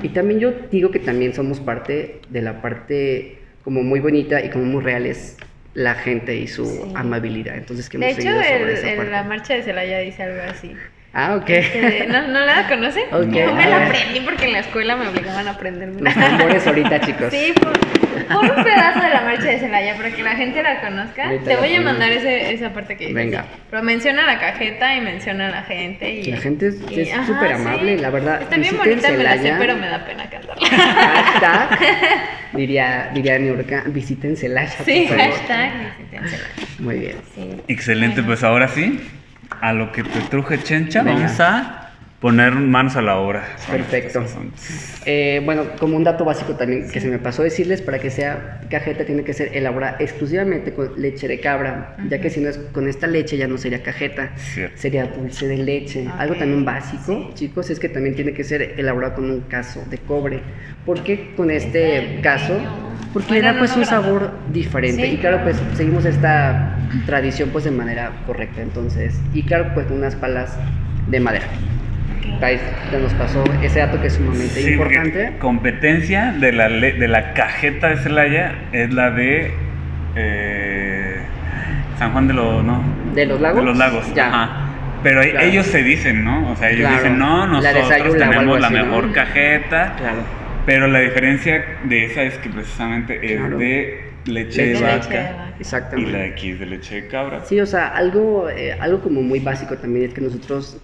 y también yo digo que también somos parte de la parte como muy bonita y como muy real es la gente y su Sí. amabilidad. Entonces que De hemos hecho, seguido sobre el- esa el- parte. la marcha de Celaya dice algo así. Ah, ok. Este, ¿No, ¿No la conocen? Ok. Yo me Ah. la aprendí porque en la escuela me obligaban a aprenderme. Los tambores ahorita, chicos. Sí, por, por un pedazo de la marcha de Celaya, para que la gente la conozca. Ahorita Te voy a mandar ese, esa parte que dices. Venga. Pero menciona la cajeta y menciona a la gente. Y, La gente es- súper sí. amable, la verdad, Está bien bonita, me la sé, Celaya. pero me da pena cantarla. Hashtag, diría, diría Niurka, visiten Celaya. Sí, por favor. hashtag visiten Celaya. Muy bien. Sí. Excelente, Bueno. pues ahora sí, a lo que te truje Chencha, Venga. vamos a poner manos a la obra. Perfecto. Eh, bueno, como un dato básico también que se me pasó decirles, para que sea cajeta tiene que ser elaborada exclusivamente con leche de cabra, ya que si no es con esta leche ya no sería cajeta, Cierto. sería dulce de leche. Algo también básico, chicos, es que también tiene que ser elaborado con un caso de cobre. ¿Por qué con este caso? Porque Bueno, le da pues no un sabor diferente. Sí, y claro, pues seguimos esta tradición pues de manera correcta. Entonces, y claro, pues unas palas de madera. Ahí nos pasó ese dato que es sumamente Sí, importante. competencia de la, de la cajeta de Celaya es la de eh, San Juan de los... No, ¿De los lagos? De los lagos, Ya. ajá. Pero Claro. ellos se dicen, ¿no? O sea, ellos Claro. dicen, no, nosotros tenemos la mejor cajeta. Claro. Pero la diferencia de esa es que precisamente es Claro. de leche Leche de vaca. leche de vaca. Y Exactamente. la de aquí es de leche de cabra. Sí, o sea, algo, eh, algo como muy básico también es que nosotros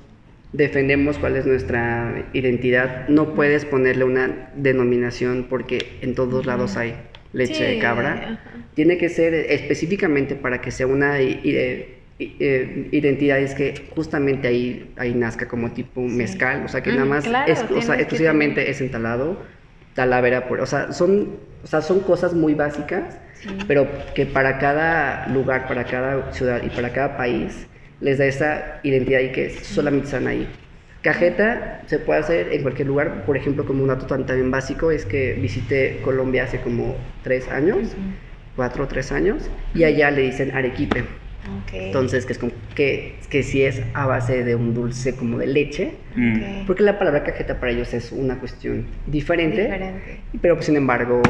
defendemos cuál es nuestra identidad. No puedes ponerle una denominación porque en todos lados hay leche Sí, de cabra. ajá. Tiene que ser específicamente para que sea una eh, eh, identidad, es que justamente ahí, ahí nazca como tipo mezcal, o sea que nada Mm, más, claro, es, o sea, exclusivamente es entalado, talavera, o sea, son, o sea, son cosas muy básicas, Sí. pero que para cada lugar, para cada ciudad y para cada país les da esa identidad y que solamente están ahí. Cajeta se puede hacer en cualquier lugar, por ejemplo, como un dato tan- también básico es que visité Colombia hace como tres años, cuatro o tres años, y allá le dicen arequipe. Entonces, que es como que, que sí es a base de un dulce como de leche, Mm. Porque la palabra cajeta para ellos es una cuestión diferente, Diferente. pero pues sin embargo,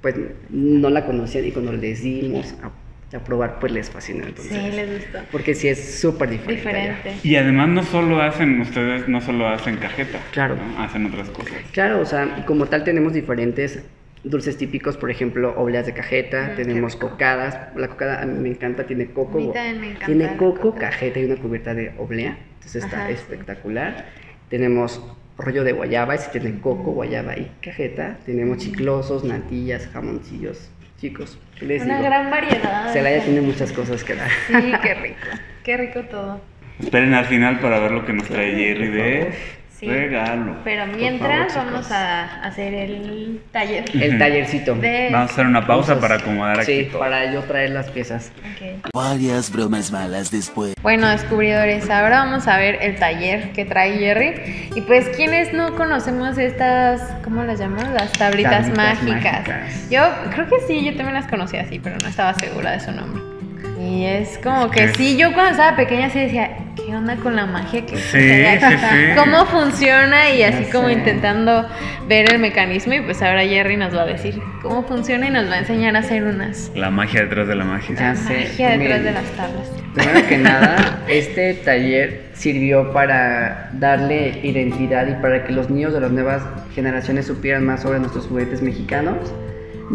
pues no la conocían y cuando les dimos a, a probar, pues les fascinó. Entonces, Sí, les gustó. Porque sí es súper diferente. Diferente. Y además no solo hacen, ustedes no solo hacen cajeta. Claro. ¿no? Hacen otras cosas. Claro, o sea, como tal tenemos diferentes dulces típicos, por ejemplo, obleas de cajeta, Mm, tenemos cocadas, la cocada a mí me encanta, tiene coco, A mí también me encanta tiene coco, cajeta y una cubierta de oblea, entonces está Ajá, sí. espectacular. Tenemos rollo de guayaba, ese tiene coco, guayaba y cajeta, tenemos chiclosos, natillas, jamoncillos, chicos, ¿qué les Una digo? gran variedad. Celaya tiene muchas cosas que dar. Sí, qué rico. Qué rico todo. Esperen al final para ver lo que nos trae Jerry de Sí. regalo. Pero mientras favor, vamos a hacer el taller. El tallercito. De... Vamos a hacer una pausa Cosas. para acomodar aquí Sí, todo. para yo traer las piezas. Ok. Varias bromas malas después. Bueno, descubridores, ahora vamos a ver el taller que trae Jerry. Y pues, ¿quiénes no conocemos estas, ¿cómo las llamamos? Las tablitas, Tablitas mágicas. mágicas. Yo creo que sí, yo también las conocía así, pero no estaba segura de su nombre. Y es como que sí, yo cuando estaba pequeña sí decía, ¿qué onda con la magia que Sí, existe? sí, sí. ¿Cómo funciona? Y así Ya como sé. intentando ver el mecanismo. Y pues ahora Jerry nos va a decir cómo funciona y nos va a enseñar a hacer unas La magia detrás de la magia. Ya la sé, magia detrás miren. de las tablas. Primero que nada, este taller sirvió para darle identidad y para que los niños de las nuevas generaciones supieran más sobre nuestros juguetes mexicanos,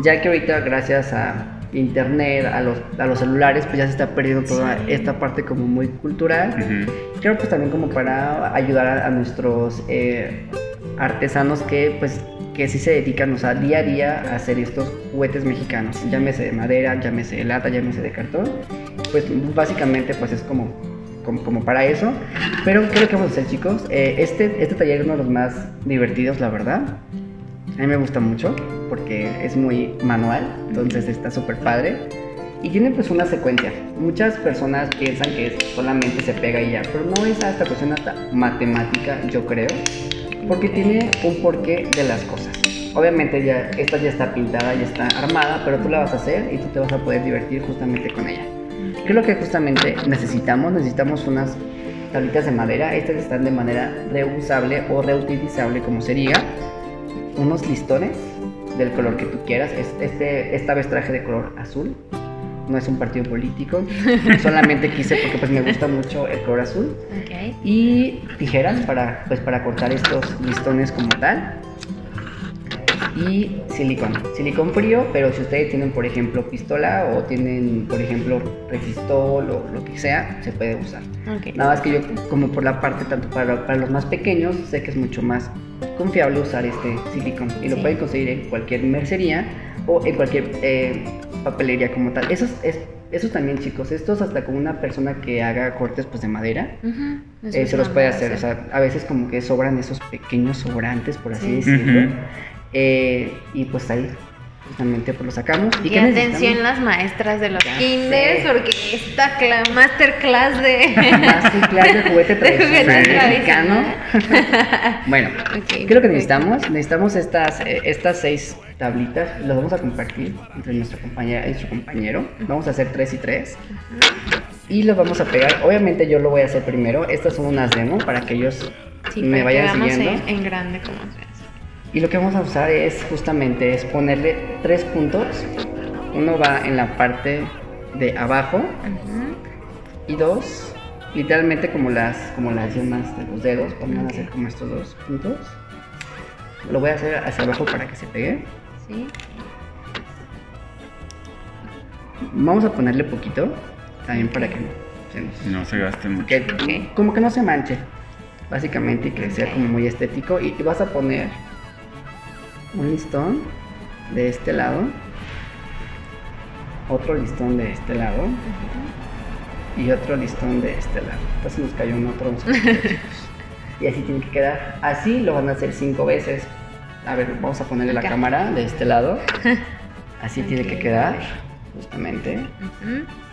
ya que ahorita gracias a internet, a los, a los celulares, pues ya se está perdiendo toda Sí. esta parte como muy cultural. Ujú. Creo pues también como para ayudar a, a nuestros eh, artesanos que pues que sí se dedican, o sea, día a día a hacer estos juguetes mexicanos, llámese de madera, llámese de lata, llámese de cartón, pues básicamente pues es como, como, como para eso. Pero ¿qué es lo que vamos a hacer chicos? Eh, este, este taller es uno de los más divertidos, la verdad. A mí me gusta mucho porque es muy manual, entonces está súper padre. Y tiene pues una secuencia. Muchas personas piensan que es- solamente se pega y ya, pero no es hasta cuestión hasta matemática, yo creo, porque tiene un porqué de las cosas. Obviamente ya esta ya está pintada, ya está armada, pero tú la vas a hacer y tú te vas a poder divertir justamente con ella. ¿Qué es lo que justamente necesitamos? Necesitamos unas tablitas de madera. Estas están de manera reusable o reutilizable, como se diga. Unos listones del color que tú quieras. Es- Este, esta vez traje de color azul. No es un partido político. Solamente quise porque pues me gusta mucho el color azul. Ok. Y tijeras para, pues, para cortar estos listones como tal. Y silicón. Silicón frío, pero si ustedes tienen, por ejemplo, pistola o tienen, por ejemplo, resistol o lo que sea, se puede usar. Ok. Nada más que yo, como por la parte, tanto para, para los más pequeños, sé que es mucho más confiable usar este silicón. Y lo Sí. pueden conseguir en cualquier mercería o en cualquier eh, papelería como tal. Esos, es, esos también, chicos, estos hasta con una persona que haga cortes pues, de madera, eso eh, se los puede hacer. O sea, a veces como que sobran esos pequeños sobrantes, por así Sí. decirlo. Ujú. Eh, y pues ahí, justamente, pues lo sacamos. Y atención las maestras de los Ya kinders, sé. porque esta cla- masterclass de... Masterclass de juguete tradicional mexicano. Bueno, Ok, ¿qué es lo que necesitamos? Necesitamos estas, eh, estas seis tablitas, las vamos a compartir entre nuestra compañera y nuestro compañero. Vamos a hacer tres y tres. Y los vamos a pegar. Obviamente yo lo voy a hacer primero. Estas son unas demo para que ellos Sí, me vayan siguiendo. En, en grande cómo se hace. Y lo que vamos a usar es justamente es ponerle tres puntos. Uno va en la parte de abajo y dos, literalmente como las, como las yemas de los dedos, van a hacer como estos dos puntos. Lo voy a hacer hacia abajo para que se pegue. Sí. Vamos a ponerle poquito, también para que no se nos- No se gaste mucho. que como que no se manche, básicamente, y que sea como muy estético. Y, y vas a poner un listón de este lado otro listón de este lado y otro listón de este lado. Entonces nos cayó un otro. vamos a poner, chicos. y así tiene que quedar. Así lo van a hacer cinco veces. A ver, vamos a ponerle la cámara de este lado. Así tiene que quedar, justamente.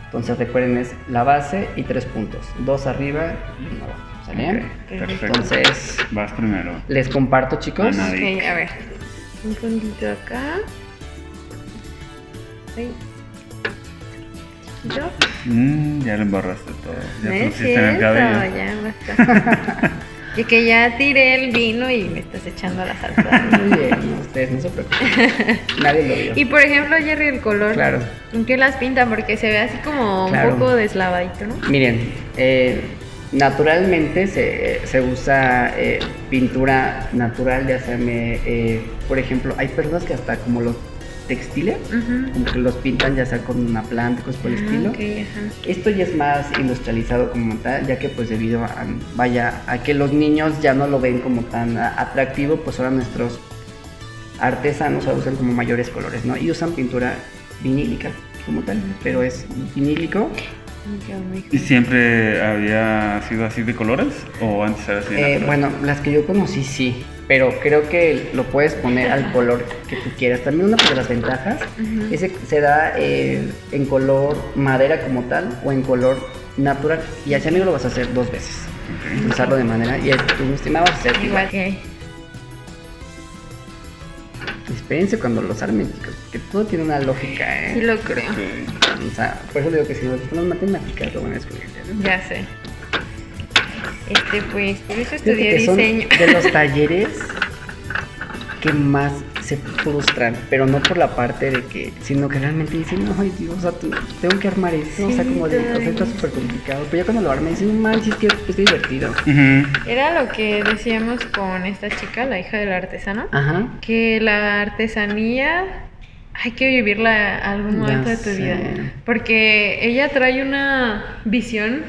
Entonces recuerden es la base y tres puntos. Dos arriba y uno abajo. ¿Sale? Perfecto. Entonces Vas primero. les comparto chicos. A ver. Un puntito acá. Ay. Chiquito. Mm, ya lo embarraste todo. Ya No pusiste en el cabello. ya basta. y que ya tiré el vino y me estás echando la salsa. Muy bien, no, ustedes no se preocupen. Nadie lo vio. y por ejemplo, Jerry, el color. Claro. ¿En qué las pintan? Porque se ve así como Claro. un poco deslavadito, ¿no? Miren, eh, naturalmente se, se usa eh, pintura natural, ya sea, me, eh, por ejemplo, hay personas que hasta como los textiles, como que los pintan ya sea con una planta, cosas por el Ah, estilo. Esto ya es más industrializado como tal, ya que pues debido a, vaya, a que los niños ya no lo ven como tan atractivo, pues ahora nuestros artesanos ahora usan como mayores colores, ¿no? Y usan pintura vinílica como tal, pero es vinílico. ¿Y siempre había sido así de colores? ¿O antes era así de Eh, bueno, las que yo conocí sí, pero creo que lo puedes poner al color que tú quieras. También una de las ventajas Ujú. es que se da eh, en color madera como tal o en color natural. Y así amigo lo vas a hacer dos veces. Usarlo de manera. Y tú, estimado, vas a hacer igual. Igual que. Espérense cuando los armen, que todo tiene una lógica, ¿eh? Sí lo creo. O sea, por eso digo que si nos ponen matemáticas lo van a descubrir. ¿no? Ya sé. Este, pues, por eso estudié son diseño. de los talleres que más se frustran, pero no por la parte de que, sino que realmente dicen, ay Dios, o sea, tengo que armar esto, o sea, Sí, como de, o sea, está súper complicado, pero ya cuando lo armé, dicen, no manches, que es divertido. Era lo que decíamos con esta chica, la hija del artesano, Ajá. que la artesanía hay que vivirla algún Ya momento de tu sé. vida. Porque ella trae una visión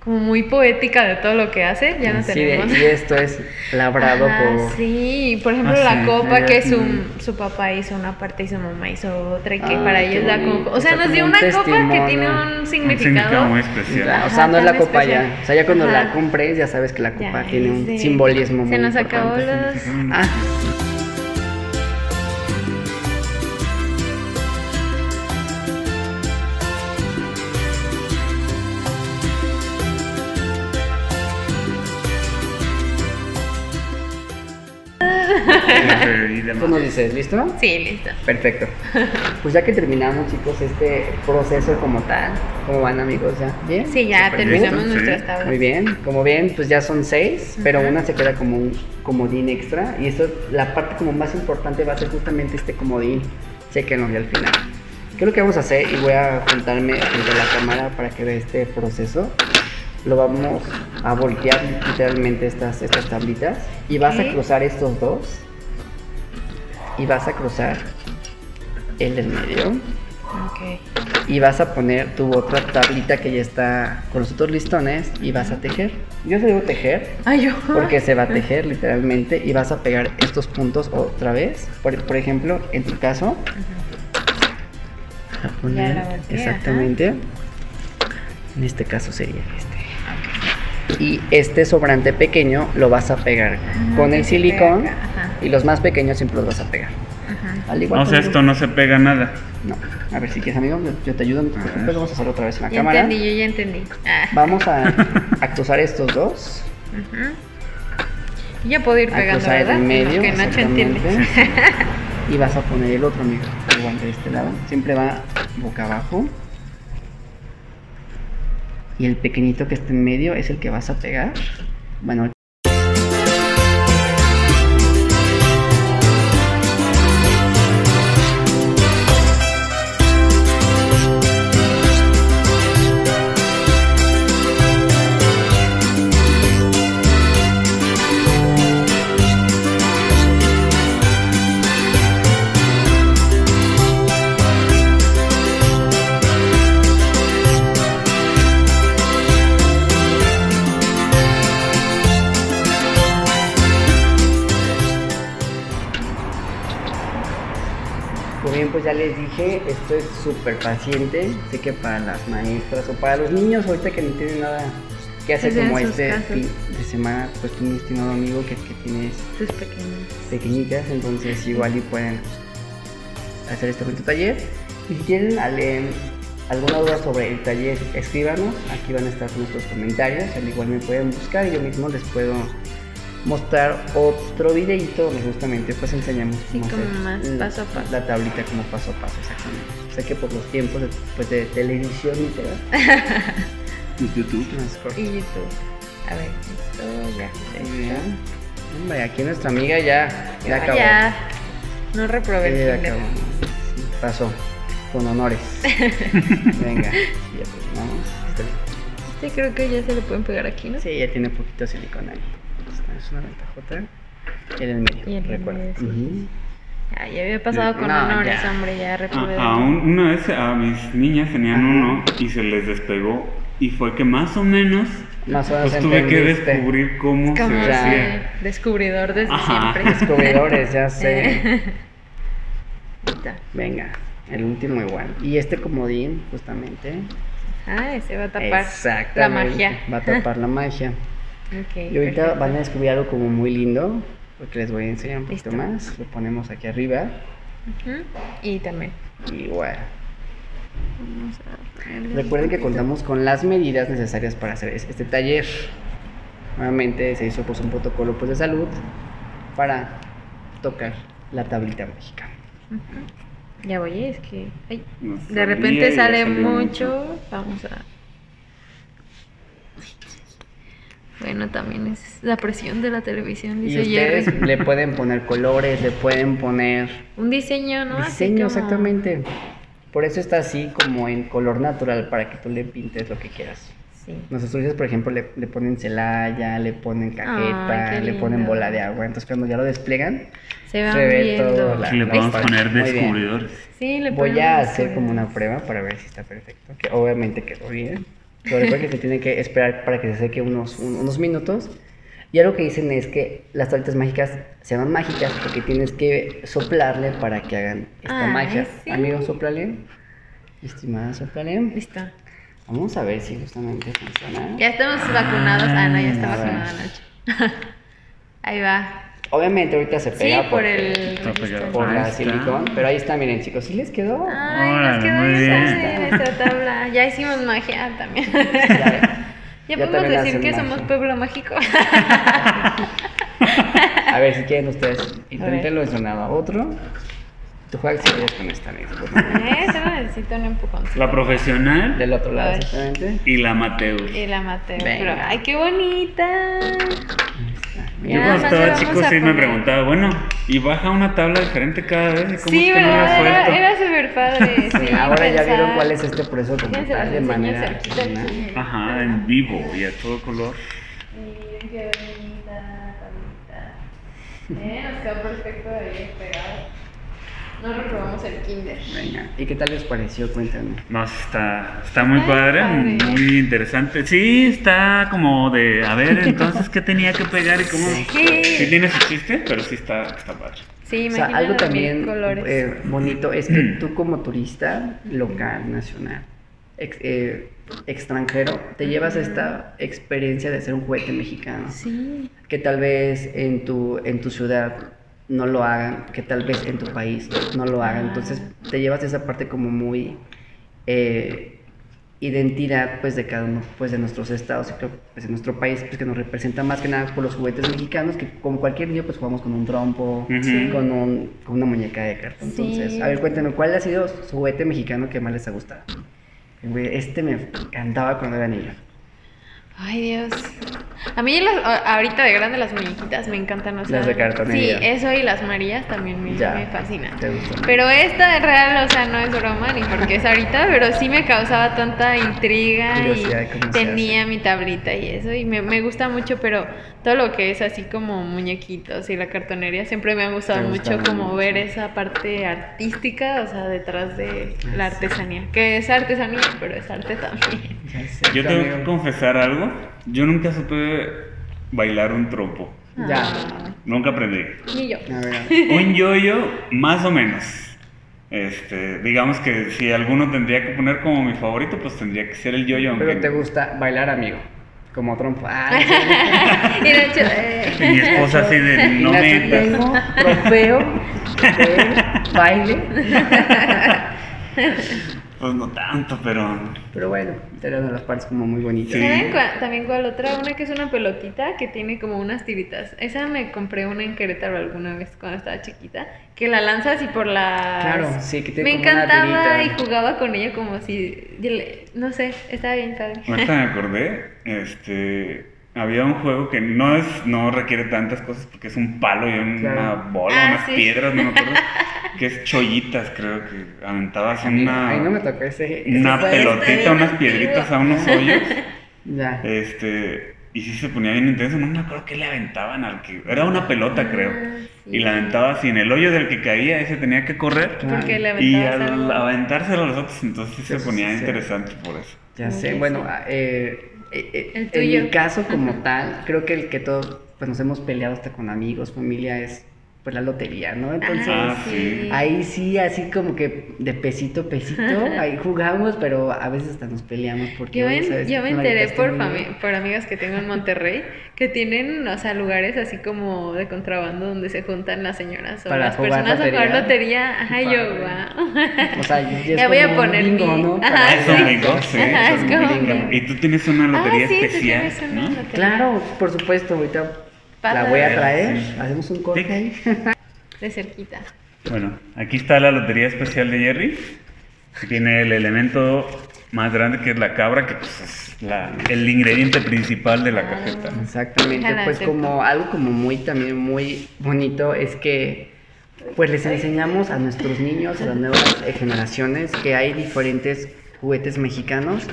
como muy poética de todo lo que hace. Ya no Sí, de- tenemos. y esto es labrado Ajá, por... Sí, por ejemplo, Ah, la sí, copa ya, que su, su papá hizo una parte y su mamá hizo otra y que Ah, para ellos la copa. O sea, O sea, nos dio una un copa que tiene un Un significado significado. muy especial. o Ajá, sea, no es la copa ya. especial. O sea, ya cuando la Ajá. compres ya sabes que la copa Ya, tiene un sí. simbolismo muy Se nos acabó importante. los. Ah, Y demás. tú nos dices, ¿listo? Sí, listo. Perfecto. Pues ya que terminamos, chicos, este proceso como tal, ¿cómo van, amigos? ¿Ya? ¿Bien? Sí, ya terminamos listo, sí. nuestras tablas. Muy bien. Como ven, pues ya son seis, pero una se queda como un comodín extra. Y esto, la parte como más importante va a ser justamente este comodín. Chequenlo ya al final. ¿Qué es lo que vamos a hacer? Y voy a juntarme frente a la cámara para que vea este proceso. Lo vamos a voltear literalmente estas, estas tablitas. Y vas a cruzar estos dos. Y vas a cruzar el del medio. Ok. Y vas a poner tu otra tablita que ya está con los otros listones y vas a tejer. Yo se digo tejer Ay, yo. porque se va a tejer literalmente y vas a pegar estos puntos otra vez. Por, por ejemplo, en tu caso, a poner volteé, exactamente. En este caso sería este. Y este sobrante pequeño lo vas a pegar Ajá, con el silicón y los más pequeños siempre los vas a pegar. Ajá. Al igual O sea, esto no se pega nada. No. A ver si quieres, amigo, yo, te ayudo. No te preocupes, vamos a hacerlo otra vez en la Ya cámara. entendí, yo ya entendí. Ah. Vamos a, a cruzar estos dos. Y Ya puedo ir pegando, ¿verdad? en medio. Que Nacho entiende. exactamente. Y vas a poner el otro, amigo. Igual de este lado. Siempre va boca abajo. Y el pequeñito que está en medio es el que vas a pegar. Bueno, les dije, estoy súper paciente. Sé que para las maestras o para los niños, ahorita que no tienen nada que hacer Sí, como sus este fin de semana, pues tú, mi estimado amigo, que, que tienes Tus pequeños. pequeñitas, entonces igual y pueden hacer este bonito taller. Y si tienen alguna duda sobre el taller, escríbanos. Aquí van a estar nuestros comentarios. Al igual me pueden buscar y yo mismo les puedo mostrar otro videito donde justamente pues enseñamos Sí, cómo como más la- paso a paso. la tablita como paso a paso exactamente sé que por los tiempos de, pues, de televisión literal YouTube. es corto. Y YouTube. A ver, esto ya. Hombre, aquí nuestra amiga ya, ya acabó. Ya. No reprobé Sí, ya acabó. Sí, pasó. Con honores. Venga. Ya terminamos. Está bien. Este creo que ya se le pueden pegar aquí, ¿no? Sí, ya tiene poquito silicona ahí. Es una ventajota. En el medio. Y en el recuerda. medio, sí. Ujú. Ah, ya había pasado con No, honores, ya. hombre, ya reprobé. A, a un- una vez a mis niñas tenían uno y se les despegó y fue que más o menos Más o menos pues tuve que descubrir cómo se hacía. de descubridor desde Ajá. siempre. Descubridores, ya sé. Venga, el último igual. Y este comodín, justamente. Ah, ese va a tapar la magia. Va a tapar la magia. Ok, Y ahorita perfecto. van a descubrir algo como muy lindo, porque les voy a enseñar un poquito Listo. más. Lo ponemos aquí arriba. Y también. Y bueno. Vamos a Recuerden que contamos con las medidas necesarias para hacer es- este taller. Nuevamente se hizo pues un protocolo pues, de salud para tocar la tablita mágica. Ya voy, es que. ay, No de sabía repente sale mucho. Vamos a. Bueno, también es la presión de la televisión, Y dice ustedes Jerry. le pueden poner colores, le pueden poner Un diseño, ¿no? Así diseño, como- exactamente. Por eso está así como en color natural, para que tú le pintes lo que quieras. Sí. Nuestros turistas, por ejemplo, le, le ponen celaya, le ponen cajeta, Ay, le ponen bola de agua. Entonces, cuando ya lo despliegan, Se van Se ve viendo. todo la- Sí, le la podemos poner descubridores. Sí, le voy a hacer como una prueba para ver si está perfecto. Que obviamente quedó bien. Pero recuerden que se tiene que esperar para que se seque unos, un- unos minutos. Y algo que dicen es que las tabletas mágicas se llaman mágicas porque tienes que soplarle para que hagan esta Ay, magia. sí. Amigo, soplale. Estimada, soplale. Listo. Vamos a ver si justamente funciona. Ya estamos vacunados. Ah, no, ya está vacunada Nacho. Ahí va. Obviamente ahorita se Sí, pega por porque- el. Por la silicón, pero ahí está, miren chicos, ¿sí les quedó? Ay, Órale, nos quedó muy bien nuestra tabla. Ya hicimos magia también. Ya, Ya, Ya podemos decir que magia. somos pueblo mágico. A ver si quieren ustedes, inténtenlo en sonaba otro. Tú juegas con esta eh, solo necesito un empujoncito. La profesional Del otro lado, exactamente. y la amateur. Y la Mateo. Venga. Pero, ay, qué bonita. Yo Ya, cuando estaba le chico vamos a sí me poner. preguntaba, bueno, ¿y baja una tabla diferente cada vez? ¿Y cómo Sí, es que no la ¿verdad? Era, suelto? era súper padre. Sí, ahora ya pensar. vieron cuál es este proceso como Fíjense, tal, de enseño manera cerquita aquí. Ajá, en vivo y a todo color. Miren qué bonita tablita. Eh, nos quedó perfecto ahí pegado. No reprobamos el kinder. Venga, ¿y qué tal les pareció? Cuéntenme. No, está, está muy Ay, padre, padre. muy interesante. Sí, está como de, a ver, entonces, ¿qué tenía que pegar y cómo? Sí. Sí tiene su chiste, pero sí está, está padre. Sí, O sea, algo también colores. eh, bonito es que tú como turista local, nacional, ex- eh, extranjero, te llevas esta experiencia de ser un juguete mexicano. Sí. que tal vez en tu, en tu ciudad no lo hagan, que tal vez en tu país no lo hagan. Entonces te llevas esa parte como muy eh, identidad pues de cada uno pues de nuestros estados y creo pues de nuestro país pues que nos representa más que nada por los juguetes mexicanos que como cualquier niño pues jugamos con un trompo con, un, con una muñeca de cartón. Sí. entonces a ver cuéntenme cuál ha sido su juguete mexicano que más les ha gustado este me encantaba cuando era niño Ay, Dios. A mí las- ahorita de grande las muñequitas me encantan. O sea, Las de cartonería. Sí, eso y las Marías también me, Ya, me fascinan. Pero esta en real, o sea, no es broma ni porque es ahorita, pero sí me causaba tanta intriga y ¿cómo se tenía mi tablita y eso y me, me gusta mucho, pero todo lo que es así como muñequitos y la cartonería siempre me ha gustado mucho como mucho. ver esa parte artística, o sea, detrás de la artesanía, que es artesanía, pero es arte también. Ya sé, Yo tengo que confesar algo. Yo nunca supe bailar un trompo. Ya. Ah, Nunca aprendí. ni yo. A ver, a ver. Un yoyo, más o menos. Este, digamos que si alguno tendría que poner como mi favorito, pues tendría que ser el yo-yo. Pero aunque- te gusta bailar, amigo. Como trompo. Ah, Y de hecho, eh, Y mi esposa así de no metas. tengo trofeo de baile. Pues no tanto, pero. Pero bueno, era una de las partes como muy bonitas. Sí. ¿saben cuál- también cuál otra? Una que es una pelotita que tiene como unas tiritas. Esa me compré una en Querétaro alguna vez cuando estaba chiquita. Que la lanzas y por la. Claro, sí, que tiene Me como una encantaba y jugaba con ella como si. No sé, estaba bien padre. Ahorita me acordé, este. Había un juego que no es, no requiere tantas cosas porque es un palo y una Claro. bola, Ah, unas sí. piedras, no me acuerdo. que es chollitas, creo que aventabas Amigo, una, Ay, no me tocó ese. una pelotita, unas antiguo. piedritas a unos hoyos. Ya. Este, y sí se ponía bien intenso, no me acuerdo qué le aventaban al que. Era una pelota, creo. Ah, sí. Y la aventabas y en el hoyo del que caía, ese tenía que correr. Porque le Y al algo. aventárselo a los otros, entonces sí se ponía interesante por eso. Ya sé, Sí, bueno, ah, eh, eh, eh, El en mi caso como tal, creo que el que todos pues, nos hemos peleado hasta con amigos, familia, es pues la lotería, ¿no? Entonces, Ah, sí. ahí sí, así como que de pesito a pesito, ahí jugamos, pero a veces hasta nos peleamos porque... Yo ¿sabes yo me enteré por, por amigas que tengo en Monterrey que tienen, o sea, lugares así como de contrabando donde se juntan las señoras o Para las jugar personas a jugar lotería. lotería. Ajá, y yo, wow. O sea, es Ya voy a poner bingo, mi- ¿no? Ajá, Para- Ah, es un bingo, sí. Ajá, es como. Y tú tienes una lotería ah, sí, tú especial, tienes una ¿no? lotería. Claro, por supuesto, ahorita la voy a traer, hacemos un corte ahí. De cerquita. Bueno, aquí está la lotería especial de Jerry. Tiene el elemento más grande que es la cabra, que pues, es la- el ingrediente principal de la Ah. cajeta. Exactamente, Déjala pues como algo como muy también muy bonito es que pues les enseñamos a nuestros niños, a las nuevas generaciones que hay diferentes juguetes mexicanos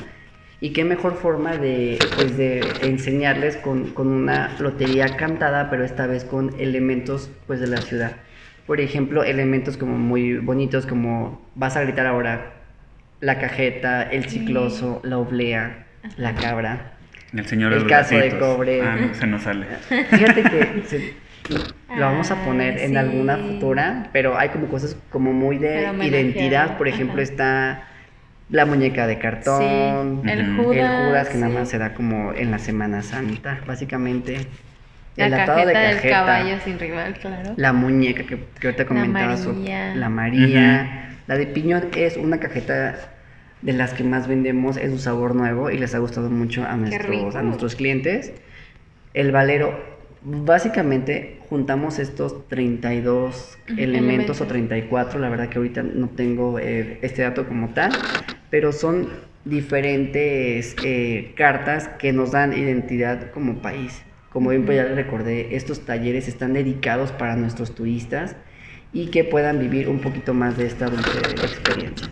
y qué mejor forma de pues de enseñarles con, con una lotería cantada, pero esta vez con elementos pues de la ciudad. Por ejemplo, elementos como muy bonitos como vas a gritar ahora la cajeta, el cicloso, la oblea, la cabra. El señor de El caso de cobre. Ah, no, se nos sale. Fíjate que se- lo vamos a poner Ah, en sí. alguna futura, pero hay como cosas como muy de identidad. Por ejemplo, ajá. está la muñeca de cartón, Sí, el. Judas. el Judas que nada sí. más se da como en la Semana Santa, básicamente. La el atado cajeta de del cajeta, caballo sin rival, claro. la muñeca que, que ahorita comentabas, o- María. la María, la de piñón es una cajeta de las que más vendemos, es un sabor nuevo y les ha gustado mucho a nuestros, a nuestros clientes. El valero, básicamente juntamos estos 32 Ujú, elementos o elementos. 34, la verdad que ahorita no tengo eh, este dato como tal, pero son diferentes eh, cartas que nos dan identidad como país. Como bien pues ya les recordé, estos talleres están dedicados para nuestros turistas y que puedan vivir un poquito más de esta dulce experiencia.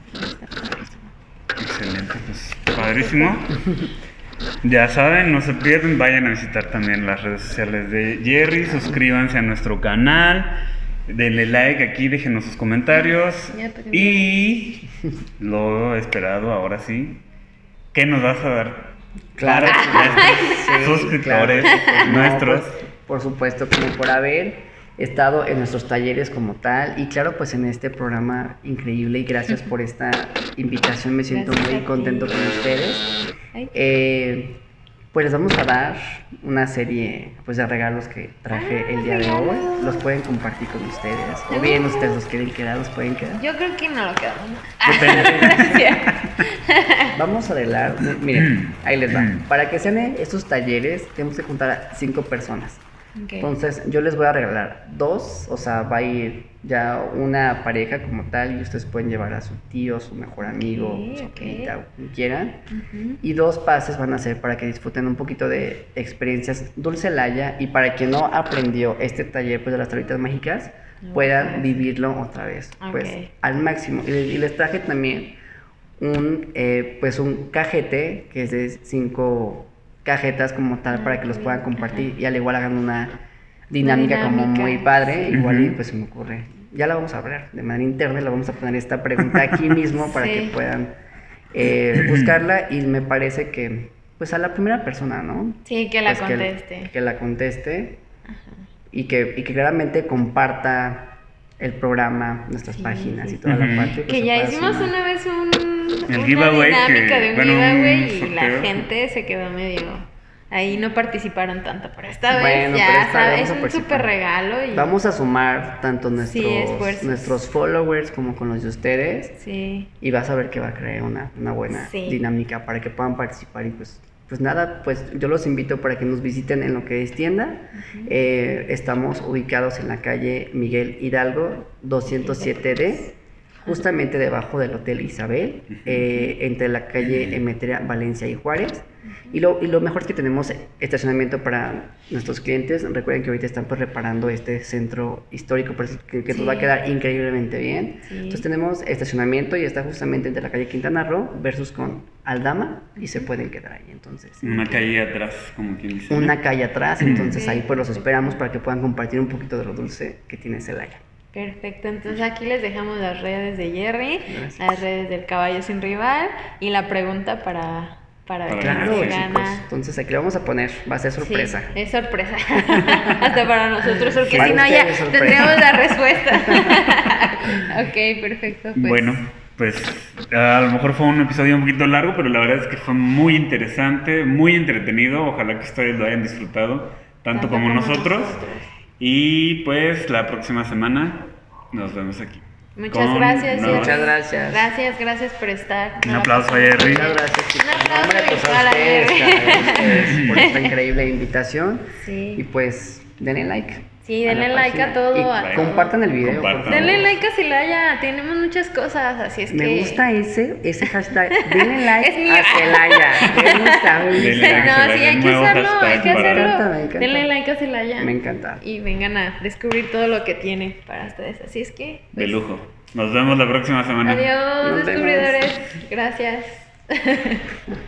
Excelente, pues padrísimo. Ya saben, no se pierden, vayan a visitar también las redes sociales de Jerry, suscríbanse a nuestro canal, denle like aquí, déjenos sus comentarios y lo esperado ahora sí, ¿qué nos vas a dar? Claro, nuestros Sí, suscriptores claro. No, nuestros. pues, por supuesto, como por haber estado en nuestros talleres como tal y claro, pues en este programa increíble y gracias por esta invitación, me siento Gracias muy contento con ustedes. Eh, pues les vamos a dar una serie pues, de regalos que traje Ah, el día de hoy. Los pueden compartir con ustedes. O bien ustedes los quieren quedar, los pueden quedar. Yo creo que no lo quedamos. Depende. Vamos a mi- Miren, ahí les va. Mm. Para que sean estos talleres, tenemos que juntar a cinco personas. Entonces, yo les voy a regalar dos. O sea, va a ir ya una pareja como tal. Y ustedes pueden llevar a su tío, su mejor amigo, Ok, su ok. primita, o quien quieran. Y dos pases van a ser para que disfruten un poquito de experiencias dulcelaya y para quien no aprendió este taller pues, de las tablitas mágicas puedan vivirlo otra vez pues al máximo y, y les traje también un eh, pues un cajete que es de cinco cajetas como tal para que los puedan compartir y al igual hagan una dinámica, como muy padre sí. igual y pues se me ocurre ya la vamos a hablar de manera interna la vamos a poner esta pregunta aquí mismo para que puedan eh, buscarla y me parece que pues a la primera persona, ¿no? Sí, que la Pues conteste. Que, la conteste y que, y que claramente comparta el programa, nuestras Sí, páginas sí. y toda la parte. pues, Que se ya hicimos sumar. una vez un, El una giveaway dinámica que- de un bueno, un giveaway y la gente se quedó medio... Ahí no participaron tanto, pero esta vez Bueno, ya esta es vamos a un súper regalo y... Vamos a sumar tanto nuestros, esfuerzos. nuestros followers como con los de ustedes. Sí. Y vas a ver que va a crear una, una buena Sí. dinámica para que puedan participar. Y pues, pues nada, pues yo los invito para que nos visiten en lo que es tienda. Eh, estamos ubicados en la calle Miguel Hidalgo 207D, justamente debajo del Hotel Isabel, eh, entre la calle Emetria, Valencia y Juárez. Y lo, y lo mejor es que tenemos estacionamiento para nuestros clientes. Recuerden que ahorita están pues, reparando este centro histórico pues, que, que nos va a quedar increíblemente bien. Sí. Entonces tenemos estacionamiento y está justamente entre la calle Quintana Roo versus con Aldama y se pueden quedar ahí. Entonces, Una calle atrás, como quien dice. una calle atrás, entonces ahí pues los esperamos para que puedan compartir un poquito de lo dulce que tiene Celaya. Perfecto, entonces aquí les dejamos las redes de Jerry, Gracias. las redes del caballo sin rival y la pregunta para, para ver Claro, sí, gana. Entonces aquí lo vamos a poner, va a ser sorpresa. Sí, es sorpresa. Hasta para nosotros, porque Para si no ya tendríamos la respuesta. ok, perfecto. Pues, Bueno, pues a lo mejor fue un episodio un poquito largo, pero la verdad es que fue muy interesante, muy entretenido. Ojalá que ustedes lo hayan disfrutado, tanto, como, nosotros. Y pues la próxima semana nos vemos aquí. Muchas Con gracias, Jerry. Muchas gracias. Gracias, gracias por estar. Un aplauso a Jerry. Muchas gracias, chicos. Un aplauso Hombre, pues, ustedes, a ustedes por esta increíble invitación. Sí. Y pues, denle like. Sí, denle like a todo, Y a todo. compartan el video. por Compartan. favor. Denle like a Celaya, tenemos muchas cosas, así es Me que... gusta ese, ese hashtag. Denle like Es mío. a Celaya. Me gusta, me. No, sí, hay que hacerlo, hay que hacerlo. Me encanta, me encanta. Denle like a Celaya. Me encanta. Y vengan a descubrir todo lo que tiene para ustedes. Así es que... De pues, lujo. Nos vemos la próxima semana. Adiós, Nos vemos. descubridores. Gracias.